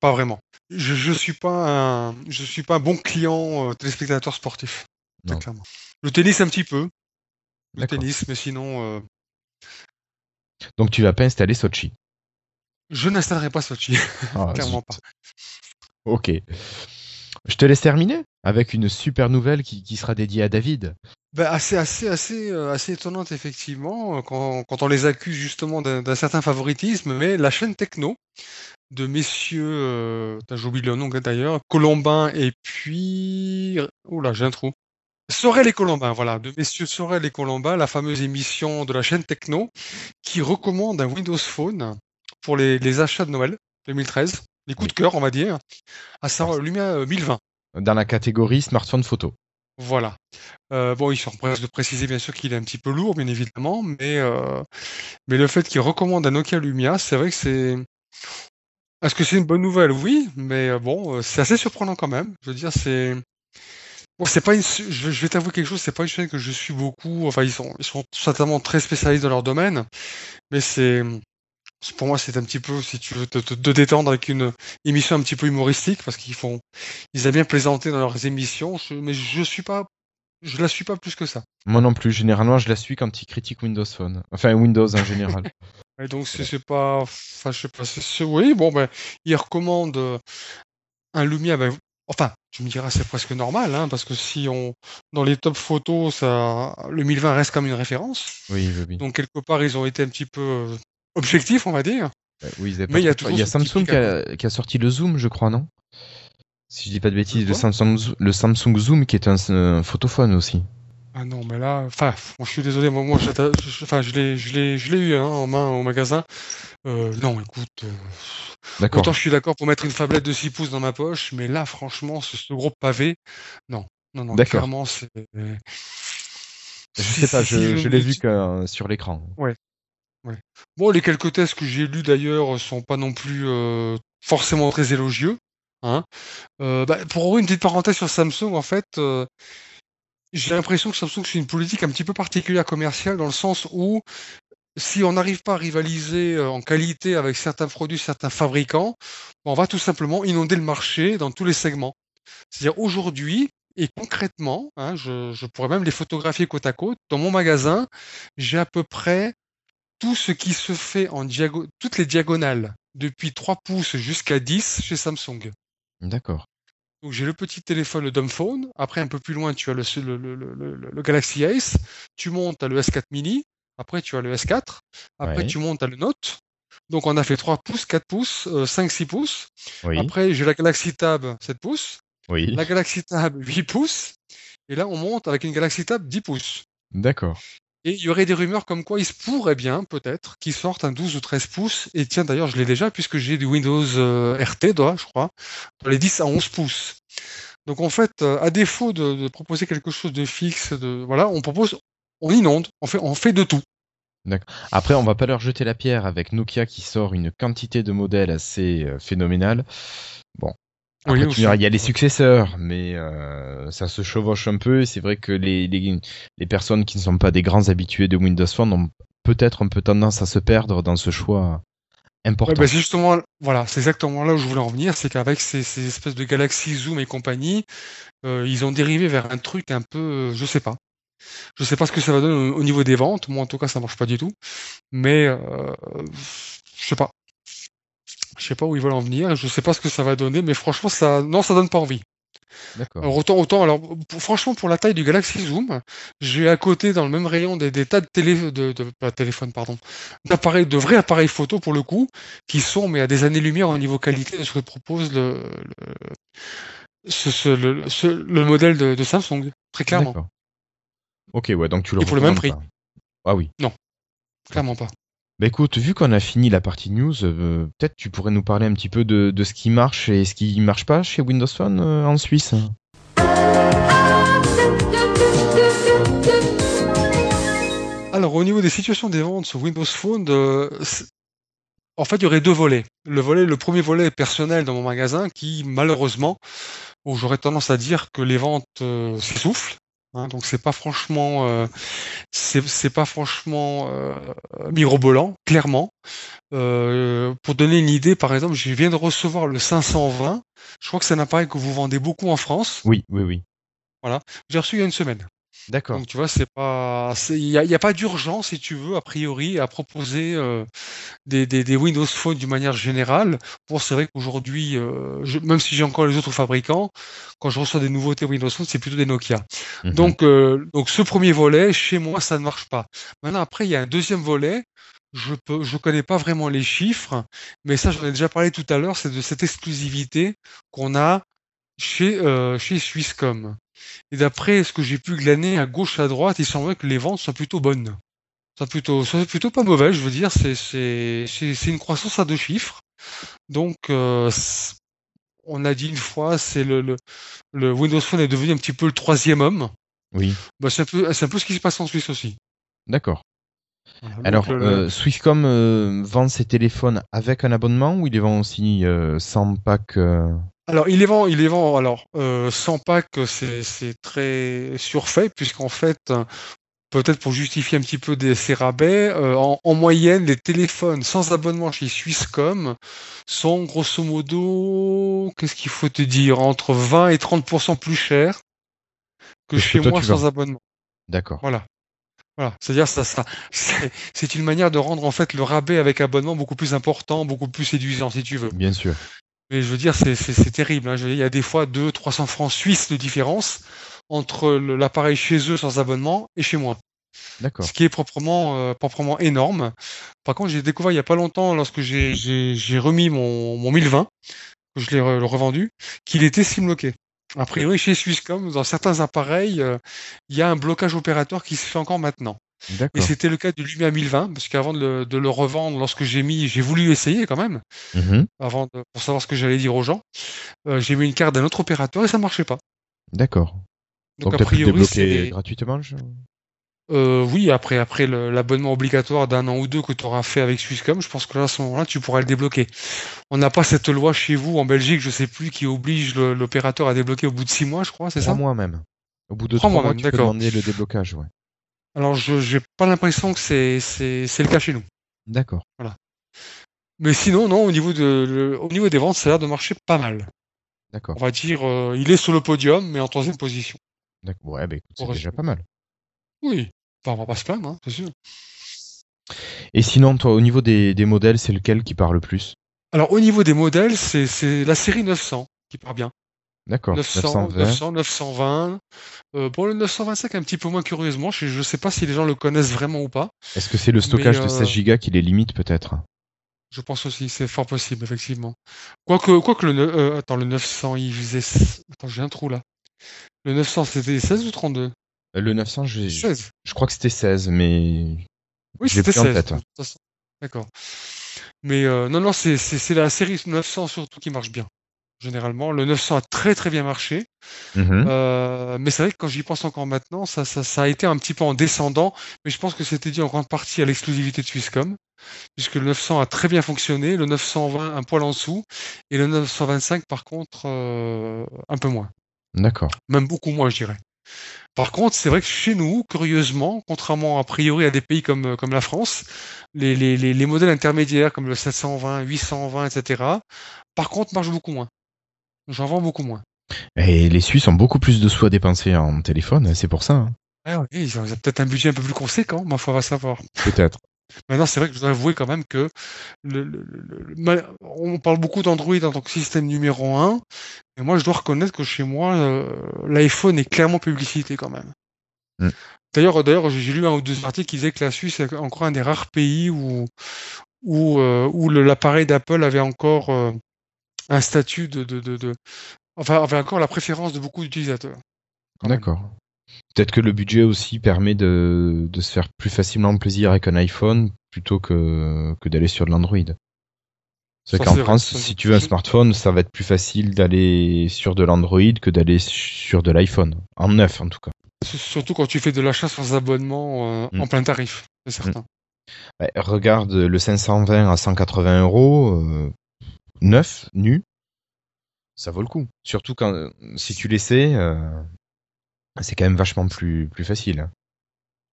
pas vraiment. Je, je suis pas un, je suis pas un bon client euh, téléspectateur sportif. très Non. clairement. Le tennis un petit peu. Le tennis, mais sinon, euh, Donc tu vas pas installer Sochi. je n'installerai pas Sochi. Ah, clairement zut. pas. Ok. Je te laisse terminer avec une super nouvelle qui, sera dédiée à David. Ben, assez, assez, assez, euh, assez étonnante effectivement euh, quand, on les accuse justement d'un certain favoritisme, mais la chaîne techno de messieurs, euh, oublié le nom d'ailleurs, Colombin et puis, oh là, j'ai un trou. Sorel et Colombin, voilà, de messieurs Sorel et Colombin, la fameuse émission de la chaîne techno qui recommande un Windows Phone pour les, les achats de Noël 2013, les coups de cœur, on va dire, à le Lumia euh, 1020. Dans la catégorie smartphone photo. Voilà. Euh, bon, sont presque de préciser bien sûr qu'il est un petit peu lourd, bien évidemment, mais euh, mais le fait qu'il recommande un Nokia Lumia, c'est vrai que c'est. Est-ce que c'est une bonne nouvelle? Oui, mais euh, bon, euh, c'est assez surprenant quand même. Je veux dire, c'est. Bon, c'est pas une. su- Je vais, je vais t'avouer quelque chose, c'est pas une chaîne que je suis beaucoup. Enfin, ils sont, ils sont certainement très spécialistes dans leur domaine, mais c'est. Pour moi, c'est un petit peu, si tu veux, te, te- te détendre avec une émission un petit peu humoristique, parce qu'ils font, ils aiment bien plaisanter dans leurs émissions, je- mais je suis pas, je la suis pas plus que ça. Moi non plus. Généralement, je la suis quand il critique Windows Phone. Enfin, Windows en général. Et donc c'est c'est pas, enfin je sais pas, c'est oui bon ben il recommande euh, un Lumia, ben enfin tu me diras c'est presque normal hein, parce que si on dans les top photos ça le 1020 reste comme une référence, Oui, oui, oui. donc quelque part ils ont été un petit peu euh, objectifs on va dire. Euh, oui, ils Mais il y a trop- toujours il y a ce petit Samsung qui a, qui a sorti le Zoom, je crois, non? Si je dis pas de bêtises, le Samsung, le Samsung Zoom qui est un, un photophone aussi. Ah non mais là, enfin bon, je suis désolé moi, moi je, je- enfin je l'ai je l'ai je l'ai eu hein, en main au magasin. Euh, non écoute. euh, D'accord. Autant je suis d'accord pour mettre une tablette de 6 pouces dans ma poche, mais là, franchement, ce, ce gros pavé, non. Non, non, D'accord. clairement, c'est. Je sais pas, je, je l'ai vu que, euh, sur l'écran. Bon, les quelques tests que j'ai lus d'ailleurs sont pas non plus euh, forcément très élogieux. Hein. Euh, bah, pour une petite parenthèse sur Samsung, en fait, euh, j'ai l'impression que Samsung c'est une politique un petit peu particulière commerciale dans le sens où si on n'arrive pas à rivaliser en qualité avec certains produits, certains fabricants, on va tout simplement inonder le marché dans tous les segments. C'est-à-dire aujourd'hui et concrètement, hein, je pourrais même les photographier côte à côte. Dans mon magasin, j'ai à peu près tout ce qui se fait en diago toutes les diagonales, depuis 3 pouces jusqu'à 10 chez Samsung. D'accord. Donc j'ai le petit téléphone, le dumbphone. Après, un peu plus loin, tu as le, le, le, le, le- le Galaxy Ace. Tu montes à le S4 mini. Après, tu as le S4. Après, Ouais. tu montes à le Note. Donc on a fait 3 pouces, 4 pouces, euh, 5, 6 pouces. Oui. Après, j'ai la Galaxy Tab 7 pouces. oui. La Galaxy Tab 8 pouces. Et là, on monte avec une Galaxy Tab 10 pouces. D'accord. Et il y aurait des rumeurs comme quoi il se pourrait bien, peut-être, qu'ils sortent un 12 ou 13 pouces. Et tiens, d'ailleurs, je l'ai déjà, puisque j'ai du Windows euh, RT, je crois, dans les 10 à 11 pouces. Donc en fait, euh, à défaut de, proposer quelque chose de fixe, voilà, on propose, on inonde, on fait, on fait de tout. Après, on va pas leur jeter la pierre avec Nokia qui sort une quantité de modèles assez euh, phénoménale. Bon. Après, Oui, tu aussi. verras, il y a les successeurs, mais euh, ça se chevauche un peu. C'est vrai que les, les, les personnes qui ne sont pas des grands habitués de Windows Phone ont peut-être un peu tendance à se perdre dans ce choix important. Ouais, bah, c'est justement, voilà, c'est exactement là où je voulais en venir, c'est qu'avec ces, ces espèces de Galaxy Zoom et compagnie, euh, ils ont dérivé vers un truc un peu, euh, je sais pas. Je sais pas ce que ça va donner au, au niveau des ventes. Moi, en tout cas, ça marche pas du tout. Mais euh, je sais pas. Je sais pas où ils veulent en venir. Je sais pas ce que ça va donner, mais franchement, ça, non, ça donne pas envie. D'accord. Alors autant, autant, alors pour- franchement pour la taille du Galaxy Zoom, j'ai à côté dans le même rayon des, des tas de télé, de, de pas de téléphone pardon, d'appareils, de vrais appareils photo pour le coup, qui sont mais à des années-lumière au niveau qualité de ce que propose le, le, ce, ce- le, ce- le modèle de, de Samsung, très clairement. Ok, ouais, donc tu le Et pour le même pas. Ah oui. clairement pas. Bah écoute, vu qu'on a fini la partie news, euh, peut-être tu pourrais nous parler un petit peu de, de ce qui marche et ce qui marche pas chez Windows Phone euh, en Suisse. Alors au niveau des situations des ventes sur Windows Phone, euh, en fait il y aurait deux volets. Le premier volet est personnel dans mon magasin qui malheureusement, j'aurais tendance à dire que les ventes s'essoufflent. Hein, donc c'est pas franchement, euh, c'est pas franchement euh, mirobolant, clairement. Euh, pour donner une idée, par exemple, je viens de recevoir le 520. Je crois que c'est un appareil que vous vendez beaucoup en France. Oui, oui, oui. Voilà, j'ai reçu il y a une semaine. D'accord. Donc tu vois, c'est pas, il n'y a, pas d'urgence si tu veux a priori à proposer euh, des, des, des, Windows Phone d'une manière générale. Pour c'est vrai qu'aujourd'hui, euh, même si j'ai encore les autres fabricants, quand je reçois des nouveautés Windows Phone, c'est plutôt des Nokia. Mhm. Donc euh, donc ce premier volet, chez moi, ça ne marche pas. Maintenant après, il y a un deuxième volet. Je peux, je connais pas vraiment les chiffres, mais ça j'en ai déjà parlé tout à l'heure, c'est de cette exclusivité qu'on a chez euh, chez Swisscom. Et d'après ce que j'ai pu glaner à gauche à droite, il semblerait que les ventes soient plutôt bonnes. Ça plutôt, plutôt pas mauvais, je veux dire, c'est, c'est, c'est, une croissance à deux chiffres. Donc, euh, on a dit une fois, c'est le, le, le, Windows Phone est devenu un petit peu le troisième homme. Oui. Bah, c'est un peu, c'est un peu ce qui se passe en Suisse aussi. D'accord. Alors, euh, Swisscom euh, vend ses téléphones avec un abonnement ou il les vend aussi euh, sans pack alors, il les vend, il les vend. Alors, euh, sans pack, c'est très surfait, puisqu'en fait, peut-être pour justifier un petit peu des, ces rabais, euh, en, moyenne, les téléphones sans abonnement chez Swisscom sont grosso modo, qu'est-ce qu'il faut te dire, entre 20 et 30% plus chers que chez moi sans abonnement. D'accord. Voilà. Voilà, c'est-à-dire ça, ça c'est une manière de rendre en fait le rabais avec abonnement beaucoup plus important, beaucoup plus séduisant si tu veux. Bien sûr. Mais je veux dire, c'est terrible. Hein. Je veux dire, il y a des fois 2 300 francs suisses de différence entre l'appareil chez eux sans abonnement et chez moi. D'accord. Ce qui est proprement, euh, proprement énorme. Par contre, j'ai découvert il n'y a pas longtemps, lorsque j'ai remis mon, mon 1020, que je l'ai revendu, qu'il était simloqué. A priori, chez Swisscom, dans certains appareils, euh, il y a un blocage opérateur qui se fait encore maintenant. Et c'était le cas du Lumia 1020, parce qu'avant de, le, revendre, lorsque j'ai mis, j'ai voulu essayer quand même, mm-hmm. avant pour savoir ce que j'allais dire aux gens. Euh, j'ai mis une carte d'un autre opérateur et ça marchait pas. D'accord. Donc, Donc a priori, c'est gratuitement. Euh, oui, après après l'abonnement obligatoire d'un an ou deux que tu auras fait avec Swisscom, je pense que là à ce moment-là tu pourras le débloquer. On n'a pas cette loi chez vous en Belgique, je sais plus, qui oblige l'opérateur à débloquer au bout de six mois, je crois, c'est ça? Trois mois même. Au bout de trois, mois, tu peux demander le déblocage, ouais. Alors, je n'ai pas l'impression que c'est, c'est, c'est le cas chez nous. D'accord. Voilà. Mais sinon, non, au niveau, de, au niveau des ventes, ça a l'air de marcher pas mal. D'accord. On va dire, euh, il est sur le podium, mais en troisième position. D'accord. Ouais, bah, écoute, c'est déjà pas mal. Oui. Enfin, on va pas se plaindre, hein, c'est sûr. Et sinon, toi, au niveau des, des modèles, c'est lequel qui part le plus? Alors, au niveau des modèles, c'est, c'est la série 900 qui part bien. D'accord. 900, 920. Euh, pour le 925, un petit peu moins curieusement. Je ne sais pas si les gens le connaissent vraiment ou pas. Est-ce que c'est le stockage de 16 Go qui les limite peut-être? Je pense aussi, c'est fort possible, effectivement. Quoique, que le, euh, attends, le 900, il faisait. Attends, j'ai un trou là. Le 900, c'était 16 ou 32 euh, Le 900, je, je crois que c'était 16, mais. Oui, c'était 16. D'accord. Mais non, non, c'est la série 900 surtout qui marche bien généralement. Le 900 a très très bien marché. Mhm. Euh, mais c'est vrai que quand j'y pense encore maintenant, ça, ça, ça, a été un petit peu en descendant, mais je pense que c'était dû en grande partie à l'exclusivité de Swisscom, puisque le 900 a très bien fonctionné, le 920 un poil en dessous, et le 925 par contre euh, un peu moins. D'accord. Même beaucoup moins, je dirais. Par contre, c'est vrai que chez nous, curieusement, contrairement a priori à des pays comme, comme la France, les, les, les modèles intermédiaires comme le 720, 820, etc., par contre, marchent beaucoup moins. J'en vends beaucoup moins. Et les Suisses ont beaucoup plus de sous à dépenser en téléphone, c'est pour ça. Hein. Ah oui, ils ont peut-être un budget un peu plus conséquent, ma foi, va savoir. Peut-être. Maintenant, c'est vrai que je dois avouer quand même que le, on parle beaucoup d'Android en tant que système numéro un, mais moi, je dois reconnaître que chez moi, euh, l'iPhone est clairement publicité quand même. Mm. D'ailleurs, d'ailleurs, j'ai lu un ou deux articles qui disaient que la Suisse est encore un des rares pays où où, euh, où l'appareil d'Apple avait encore euh, un statut de, de, de, enfin encore la préférence de beaucoup d'utilisateurs. D'accord. Peut-être que le budget aussi permet de, de, se faire plus facilement plaisir avec un iPhone plutôt que, que d'aller sur de l'Android. C'est qu'en France, si tu veux un smartphone, ça va être plus facile d'aller sur de l'Android que d'aller sur de l'iPhone. En neuf, en tout cas. Surtout quand tu fais de l'achat sans abonnement euh, en mm. plein tarif, c'est certain. Mm. regarde le 520 à 180 euros, euh, neuf, nu, ça vaut le coup. Surtout quand si tu l'essaies, euh, c'est quand même vachement plus, plus facile.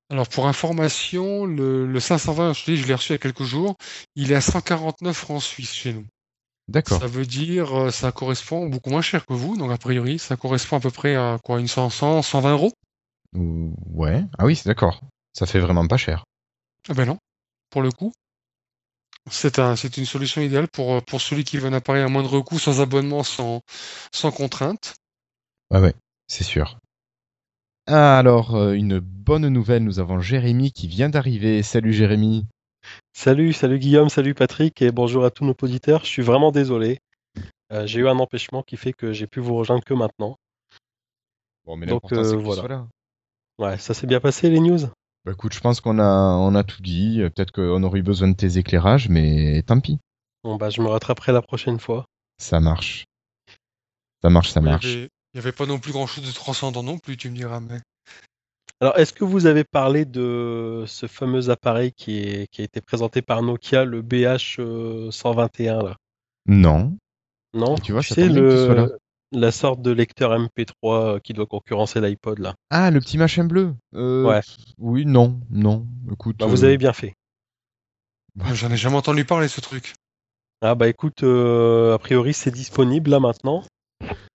Alors pour information, le, le 520, je te dis, je l'ai reçu il y a quelques jours, il est à 149 francs suisses chez nous. D'accord. Ça veut dire, euh, ça correspond beaucoup moins cher que vous, donc a priori, ça correspond à peu près à quoi, une 100, 100 120 euros? Ou- Ouais. Ah oui, c'est d'accord. Ça fait vraiment pas cher. Ah ben non, pour le coup. C'est un, c'est une solution idéale pour, euh, pour celui qui veut un appareil à moindre coût, sans abonnement, sans, sans contrainte. Ouais, ouais, c'est sûr. Ah, alors, euh, une bonne nouvelle, nous avons Jérémy qui vient d'arriver. Salut Jérémy. Salut, salut Guillaume, salut Patrick et bonjour à tous nos auditeurs. Je suis vraiment désolé. Euh, j'ai eu un empêchement qui fait que j'ai pu vous rejoindre que maintenant. Bon, mais Donc, euh, voilà. sois là. Ouais, ça s'est bien passé les news? Bah écoute, je pense qu'on a, on a tout dit. Euh, Peut-être qu'on aurait eu besoin de tes éclairages, mais tant pis. Bon bah je me rattraperai la prochaine fois. Ça marche. Ça marche, ça marche. il y avait pas non plus grand chose de transcendant non plus, tu me diras, mais. Alors, est-ce que vous avez parlé de ce fameux appareil qui est, qui a été présenté par Nokia, le BH121 là? Non. Non? Tu vois, ça sais, tombe bien que tu sois là. La sorte de lecteur MP3 euh, qui doit concurrencer l'iPod là. Ah, le petit machin bleu. Euh, Ouais. Oui, non, non. Écoute. Bah, vous euh, avez bien fait. J'en ai jamais entendu parler, ce truc. Ah bah écoute, euh, a priori c'est disponible là maintenant.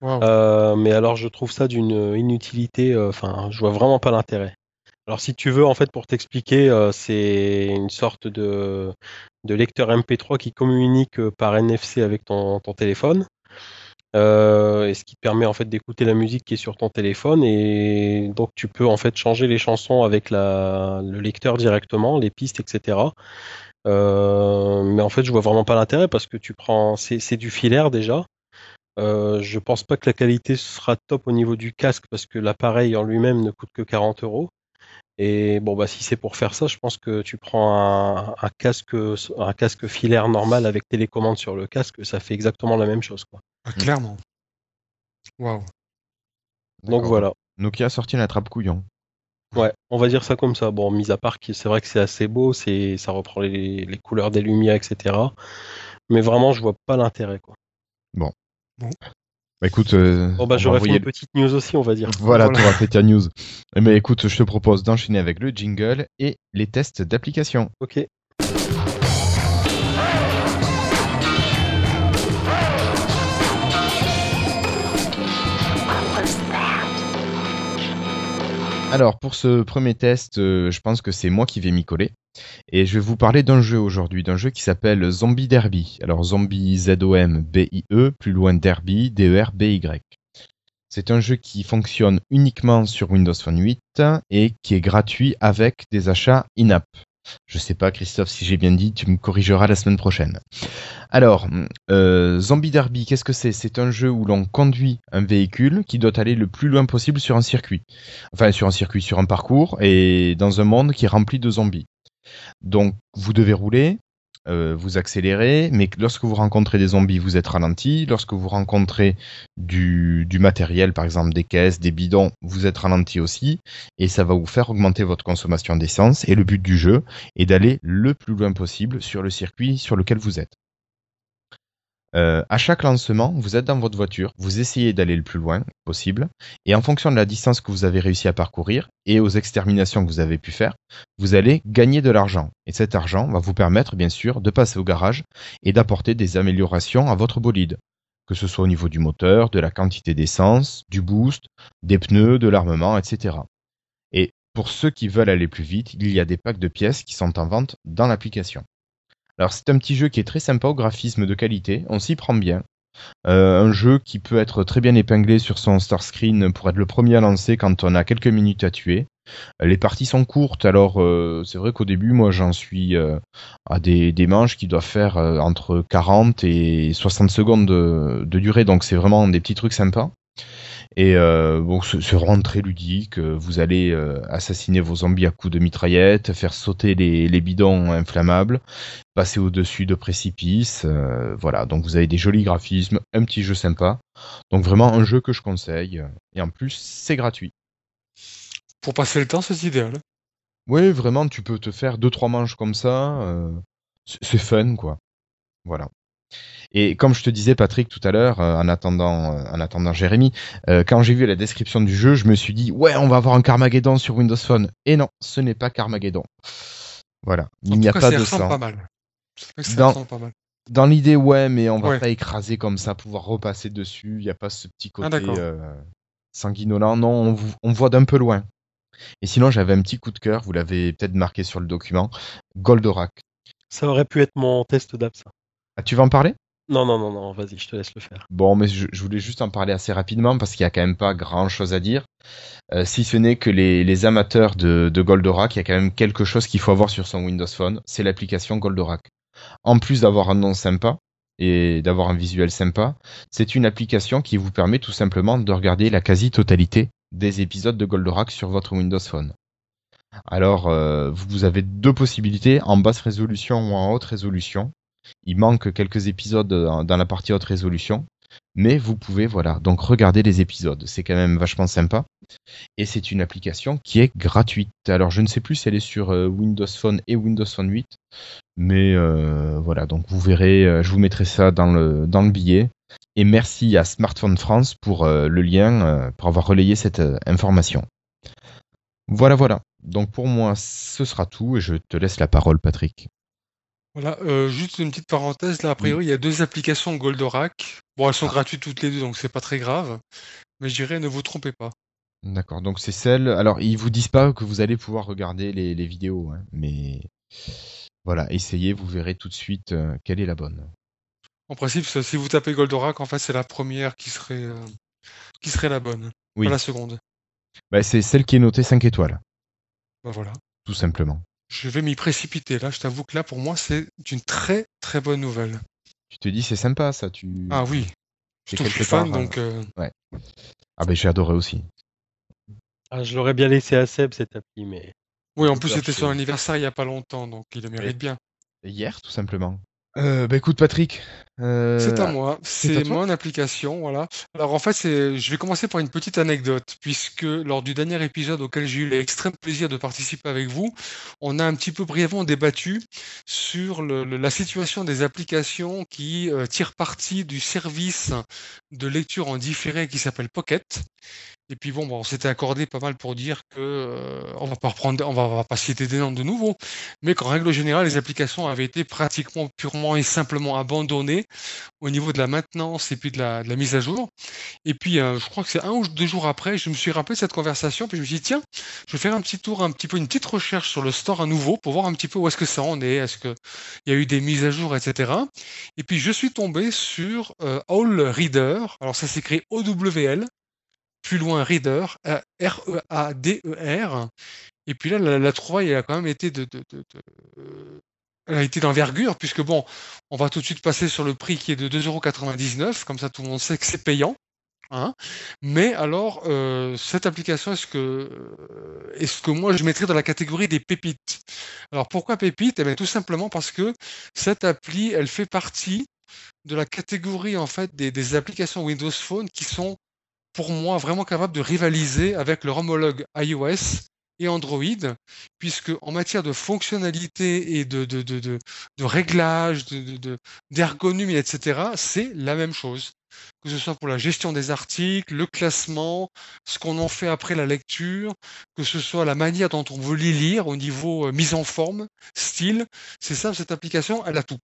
Euh, mais alors je trouve ça d'une inutilité, euh, enfin je vois vraiment pas l'intérêt. Alors si tu veux en fait pour t'expliquer, euh, c'est une sorte de, de lecteur MP3 qui communique euh, par NFC avec ton, ton téléphone. Euh, et ce qui te permet en fait d'écouter la musique qui est sur ton téléphone et donc tu peux en fait changer les chansons avec le lecteur directement, les pistes, etc. Euh, mais en fait, je vois vraiment pas l'intérêt parce que tu prends, c'est c'est du filaire déjà. Euh, je pense pas que la qualité sera top au niveau du casque parce que l'appareil en lui-même ne coûte que 40 euros. Et bon, bah si c'est pour faire ça, je pense que tu prends un, un casque, un casque filaire normal avec télécommande sur le casque, ça fait exactement la même chose, quoi. Ah, clairement. Waouh. Donc voilà. Nokia a sorti la trappe couillon. Ouais, on va dire ça comme ça. Bon, mis à part que c'est vrai que c'est assez beau, c'est, ça reprend les, les couleurs des lumières, etc. Mais vraiment, je vois pas l'intérêt, quoi. Bah écoute, euh, Bon, bah j'aurais fait une petite news aussi, on va dire. Voilà, Voilà. tu auras fait ta news. Mais écoute, je te propose d'enchaîner avec le jingle et les tests d'application. Ok. Alors, pour ce premier test, euh, je pense que c'est moi qui vais m'y coller. Et je vais vous parler d'un jeu aujourd'hui, d'un jeu qui s'appelle Zombie Derby. Alors, Zombie Z-O-M-B-I-E, plus loin Derby, D-E-R-B-Y. C'est un jeu qui fonctionne uniquement sur Windows Phone 8 et qui est gratuit avec des achats in-app. Je sais pas, Christophe, si j'ai bien dit, tu me corrigeras la semaine prochaine. Alors, euh, Zombie Derby, qu'est-ce que c'est? C'est un jeu où l'on conduit un véhicule qui doit aller le plus loin possible sur un circuit. Enfin, sur un circuit, sur un parcours et dans un monde qui est rempli de zombies. Donc, vous devez rouler, euh, vous accélérez, mais lorsque vous rencontrez des zombies, vous êtes ralenti. Lorsque vous rencontrez du, du matériel, par exemple des caisses, des bidons, vous êtes ralenti aussi. Et ça va vous faire augmenter votre consommation d'essence. Et le but du jeu est d'aller le plus loin possible sur le circuit sur lequel vous êtes. Euh, à chaque lancement, vous êtes dans votre voiture, vous essayez d'aller le plus loin possible, et en fonction de la distance que vous avez réussi à parcourir et aux exterminations que vous avez pu faire, vous allez gagner de l'argent. Et cet argent va vous permettre, bien sûr, de passer au garage et d'apporter des améliorations à votre bolide, que ce soit au niveau du moteur, de la quantité d'essence, du boost, des pneus, de l'armement, etc. Et pour ceux qui veulent aller plus vite, il y a des packs de pièces qui sont en vente dans l'application. Alors c'est un petit jeu qui est très sympa au graphisme de qualité, on s'y prend bien. Euh, un jeu qui peut être très bien épinglé sur son start screen pour être le premier à lancer quand on a quelques minutes à tuer. Euh, Les parties sont courtes, alors euh, c'est vrai qu'au début, moi j'en suis à des, manches qui doivent faire entre 40 et 60 secondes de, de durée, donc c'est vraiment des petits trucs sympas. Et euh, bon, c'est vraiment très ludique. Euh, Vous allez euh, assassiner vos zombies à coups de mitraillette, faire sauter les, les bidons inflammables, passer au-dessus de précipices. euh, voilà, donc vous avez des jolis graphismes, un petit jeu sympa. Donc vraiment un jeu que je conseille. Et en plus, c'est gratuit. Pour passer le temps, c'est idéal. Oui, vraiment, tu peux te faire deux trois manches comme ça. c'est fun, quoi. Voilà. Et comme je te disais, Patrick, tout à l'heure, euh, en attendant, euh, en attendant Jérémy, euh, quand j'ai vu la description du jeu, je me suis dit, ouais, on va avoir un Carmageddon sur Windows Phone. Et non, ce n'est pas Carmageddon. Voilà, il n'y a pas de sang. Pas mal. Dans, pas mal. dans l'idée, ouais, mais on va pas écraser comme ça, pouvoir repasser dessus. Il n'y a pas ce petit ah, côté sanguinolent. Non, on, voit d'un peu loin. Et sinon, j'avais un petit coup de cœur. Vous l'avez peut-être marqué sur le document. Goldorak. Ça aurait pu être mon test d'app, ça. Ah, tu vas en parler? Non, non, non, non, vas-y, je te laisse le faire. Bon, mais je, voulais juste en parler assez rapidement parce qu'il y a quand même pas grand chose à dire. Euh, si ce n'est que les, amateurs de, de, Goldorak, il y a quand même quelque chose qu'il faut avoir sur son Windows Phone, c'est l'application Goldorak. En plus d'avoir un nom sympa et d'avoir un visuel sympa, c'est une application qui vous permet tout simplement de regarder la quasi-totalité des épisodes de Goldorak sur votre Windows Phone. Alors, euh, vous avez deux possibilités, en basse résolution ou en haute résolution. Il manque quelques épisodes dans la partie haute résolution, mais vous pouvez voilà donc regarder les épisodes. C'est quand même vachement sympa. Et c'est une application qui est gratuite. Alors je ne sais plus si elle est sur euh, Windows Phone et Windows Phone 8, mais euh, voilà donc vous verrez. Euh, je vous mettrai ça dans le billet. Et merci à Smartphone France pour le lien, pour avoir relayé cette information. Voilà, voilà. Donc pour moi, ce sera tout et je te laisse la parole, Patrick. Voilà, euh, juste une petite parenthèse, là, a priori, il y a deux applications Goldorak. Bon, elles sont ah. gratuites toutes les deux, donc c'est pas très grave. Mais je dirais, ne vous trompez pas. D'accord, donc c'est celle. Alors, ils vous disent pas que vous allez pouvoir regarder les, vidéos, hein, mais voilà, essayez, vous verrez tout de suite euh, quelle est la bonne. En principe, si vous tapez Goldorak, en fait, c'est la première qui serait, euh, qui serait la bonne, Oui. pas la seconde. Bah, c'est celle qui est notée 5 étoiles, Bah voilà. tout simplement je vais m'y précipiter. Là, je t'avoue que là, pour moi, c'est une très très bonne nouvelle. Tu te dis, c'est sympa ça. Tu... Ah oui. Je suis fan, donc. Euh, ouais. Ah ben j'ai adoré aussi. Ah, je l'aurais bien laissé à Seb cette appli, mais. Oui, en plus c'était son anniversaire il n'y a pas longtemps, donc il le mérite bien. Hier, tout simplement. Euh, bah écoute Patrick. Euh, c'est à moi, c'est mon application, voilà. Alors en fait, je vais commencer par une petite anecdote, puisque lors du dernier épisode auquel j'ai eu l'extrême plaisir de participer avec vous, on a un petit peu brièvement débattu sur la situation des applications qui euh, tirent parti du service de lecture en différé qui s'appelle Pocket. Et puis bon, on s'était accordé pas mal pour dire que euh, on va pas reprendre, on va, pas citer des noms de nouveau, mais qu'en règle générale, les applications avaient été pratiquement purement et simplement abandonnées au niveau de la maintenance et puis de la, mise à jour. Et puis, euh, je crois que c'est un ou deux jours après, je me suis rappelé cette conversation, puis je me suis dit tiens, je vais faire un petit tour, un petit peu une petite recherche sur le store à nouveau pour voir un petit peu où est-ce que ça en est, est-ce que il y a eu des mises à jour, etc. Et puis je suis tombé sur euh, All Reader. Alors ça s'écrit O-W-L plus loin Reader, R-E-A-D-E-R. Et puis là, la, trouvaille a quand même été de, été d'envergure, puisque bon, on va tout de suite passer sur le prix qui est de 2,99€, comme ça tout le monde sait que c'est payant. Hein. Mais alors, euh, cette application, est-ce que, est-ce que moi je mettrais dans la catégorie des pépites? Alors pourquoi pépites? Eh bien tout simplement parce que cette appli, elle fait partie de la catégorie en fait des applications Windows Phone qui sont pour moi, vraiment capable de rivaliser avec leur homologue iOS et Android, puisque en matière de fonctionnalité et de, de, de, de, de réglage, d'ergonomie, etc., c'est la même chose. Que ce soit pour la gestion des articles, le classement, ce qu'on en fait après la lecture, que ce soit la manière dont on veut les lire au niveau euh, mise en forme, style, c'est ça, cette application, elle a tout.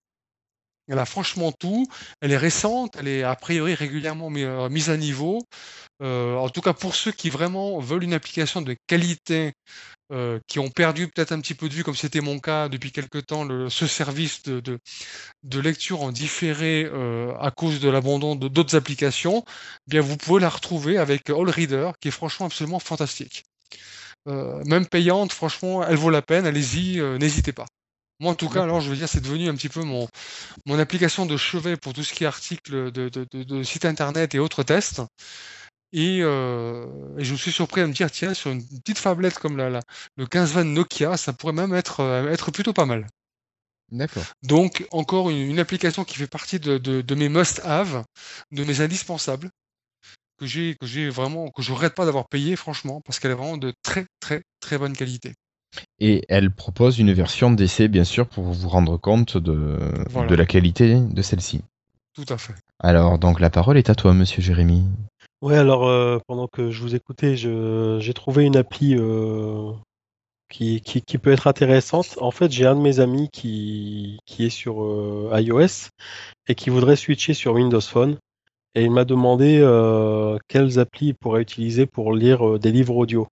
Elle a franchement tout. Elle est récente, elle est a priori régulièrement euh, mise à niveau. Euh, en tout cas, pour ceux qui vraiment veulent une application de qualité, euh, qui ont perdu peut-être un petit peu de vue, comme c'était mon cas depuis quelque temps, ce service de, lecture en différé à cause de l'abandon d'autres applications, eh bien vous pouvez la retrouver avec All Reader, qui est franchement absolument fantastique. même payante, franchement, elle vaut la peine. Allez-y, n'hésitez pas. Moi, en tout cas, alors, je veux dire, c'est devenu un petit peu mon, mon application de chevet pour tout ce qui est article de, de, internet et autres tests. Euh, et, je me suis surpris à me dire, tiens, sur une petite fablette comme la, la, le 1520 Nokia, ça pourrait même être, euh, être plutôt pas mal. D'accord. Donc, encore une, une, application qui fait partie de, de mes must-have, de mes indispensables, que j'ai, que j'ai vraiment, que je regrette pas d'avoir payé, franchement, parce qu'elle est vraiment de très, très, très bonne qualité. Et elle propose une version d'essai, bien sûr, pour vous rendre compte de, de la qualité de celle-ci. Tout à fait. Alors, donc la parole est à toi, monsieur Jérémy. Ouais, alors euh, pendant que je vous écoutais, je- j'ai trouvé une appli euh, qui, qui, qui peut être intéressante. En fait, j'ai un de mes amis qui, qui est sur euh, iOS et qui voudrait switcher sur Windows Phone. Et il m'a demandé euh, quelles applis il pourrait utiliser pour lire euh, des livres audio.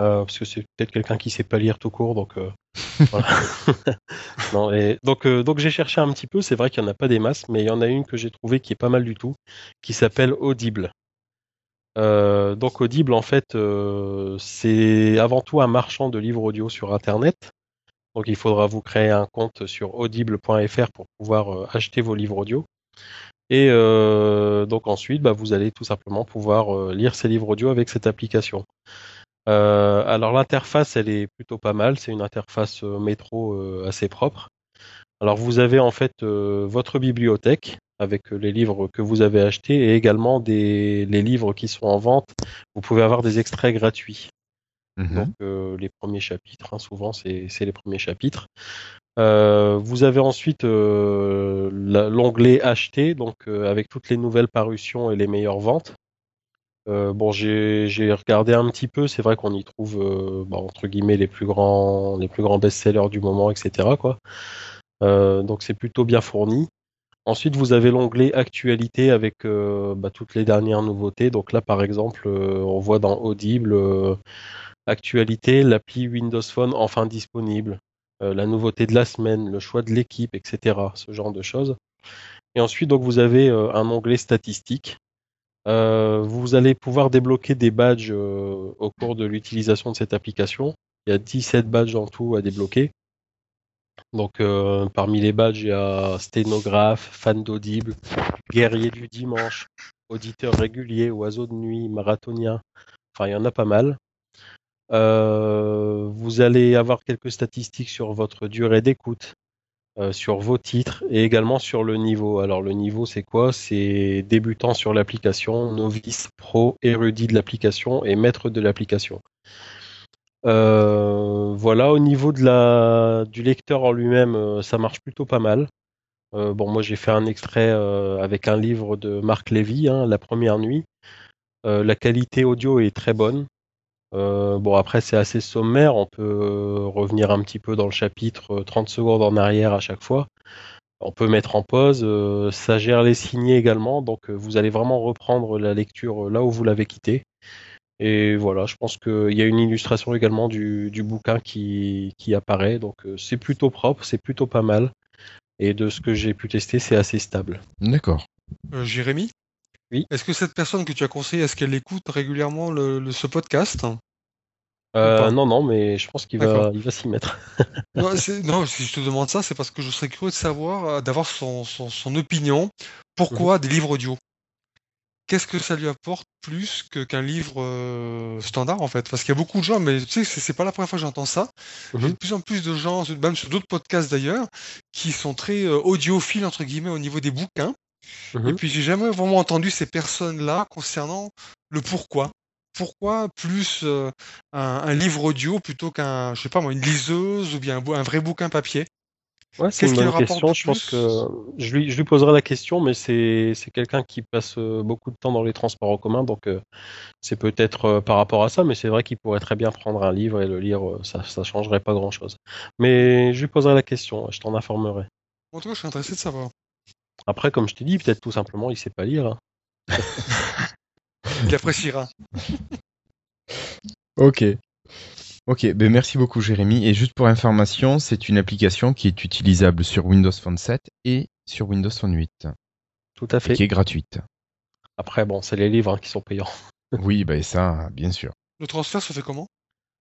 Euh, parce que c'est peut-être quelqu'un qui sait pas lire tout court, donc euh, voilà. Non, et donc euh, donc j'ai cherché un petit peu. C'est vrai qu'il y en a pas des masses, mais il y en a une que j'ai trouvée qui est pas mal du tout, qui s'appelle Audible. Donc Audible, en fait, c'est avant tout un marchand de livres audio sur Internet. Donc il faudra vous créer un compte sur audible.fr pour pouvoir acheter vos livres audio. Et euh, donc ensuite, bah, vous allez tout simplement pouvoir lire ces livres audio avec cette application. Euh, alors l'interface, elle est plutôt pas mal. C'est une interface euh, métro euh, assez propre. Alors vous avez en fait votre bibliothèque avec les livres que vous avez achetés et également des, les livres qui sont en vente. Vous pouvez avoir des extraits gratuits. Mhm. Donc euh, les premiers chapitres, hein, souvent c'est les premiers chapitres. Euh, vous avez ensuite euh, l'onglet acheter, donc avec toutes les nouvelles parutions et les meilleures ventes. Euh, bon, j'ai regardé un petit peu, c'est vrai qu'on y trouve euh, bah, entre guillemets les plus grands les plus grands best-sellers du moment, etc. Euh, donc c'est plutôt bien fourni. Ensuite, vous avez l'onglet actualité avec bah, toutes les dernières nouveautés. Donc là, par exemple, on voit dans Audible actualité, l'appli Windows Phone enfin disponible, la nouveauté de la semaine, le choix de l'équipe, etc. Ce genre de choses. Et ensuite, donc vous avez un onglet statistiques. Euh, vous allez pouvoir débloquer des badges euh, au cours de l'utilisation de cette application. Il y a 17 badges en tout à débloquer. Donc euh, parmi les badges, il y a sténographe, fan d'audible, guerrier du dimanche, auditeur régulier, oiseau de nuit, marathonien. Enfin, il y en a pas mal. Vous allez avoir quelques statistiques sur votre durée d'écoute, euh, sur vos titres et également sur le niveau. Alors le niveau, c'est quoi? C'est débutant sur l'application, novice, pro, érudit de l'application et maître de l'application. Euh, voilà, au niveau du lecteur en lui-même, euh, ça marche plutôt pas mal. Bon, moi j'ai fait un extrait avec un livre de Marc Lévy, hein, La première nuit. La qualité audio est très bonne. Euh, bon, après c'est assez sommaire, on peut euh, revenir un petit peu dans le chapitre, euh, 30 secondes en arrière à chaque fois. On peut mettre en pause, euh, ça gère les signés également, donc euh, vous allez vraiment reprendre la lecture euh, là où vous l'avez quitté. Et voilà, je pense qu'il y a une illustration également du, du bouquin qui, qui apparaît, donc euh, c'est plutôt propre, c'est plutôt pas mal. Et de ce que j'ai pu tester, c'est assez stable. D'accord. Euh, Jérémy? Oui. Est-ce que cette personne que tu as conseillé, est-ce qu'elle écoute régulièrement le, le- ce podcast Euh, non, non, mais je pense qu'il va, D'accord. il va s'y mettre. non, si je te demande ça, c'est parce que je serais curieux de savoir, euh, d'avoir son, son, son opinion. Pourquoi Mhm. des livres audio? Qu'est-ce que ça lui apporte plus qu'un livre euh, standard en fait? Parce qu'il y a beaucoup de gens, mais tu sais, c'est pas la première fois que j'entends ça. J'ai Mhm. de plus en plus de gens, même sur d'autres podcasts d'ailleurs, qui sont très euh, audiophiles entre guillemets au niveau des bouquins. Et Mhm. puis j'ai jamais vraiment entendu ces personnes-là concernant le pourquoi. Pourquoi plus euh, un, un livre audio plutôt qu'un, je sais pas moi, une liseuse ou bien un, vrai bouquin papier? Ouais, c'est Qu'est-ce une qui bonne question. Je pense que je lui, je lui poserai la question, mais c'est c'est quelqu'un qui passe euh, beaucoup de temps dans les transports en commun, donc euh, c'est peut-être euh, par rapport à ça, mais c'est vrai qu'il pourrait très bien prendre un livre et le lire, euh, ça ça changerait pas grand-chose. Mais je lui poserai la question, je t'en informerai. En tout cas, je suis intéressé de savoir. Après, comme je t'ai dit, peut-être tout simplement il sait pas lire. hein. Il appréciera. Ok. Ok, ben merci beaucoup Jérémy. Et juste pour information, c'est une application qui est utilisable sur Windows Phone 7 et sur Windows Phone 8, Tout à et fait. qui est gratuite. Après, bon, c'est les livres hein, qui sont payants. Oui, ben ça, bien sûr. Le transfert se fait comment?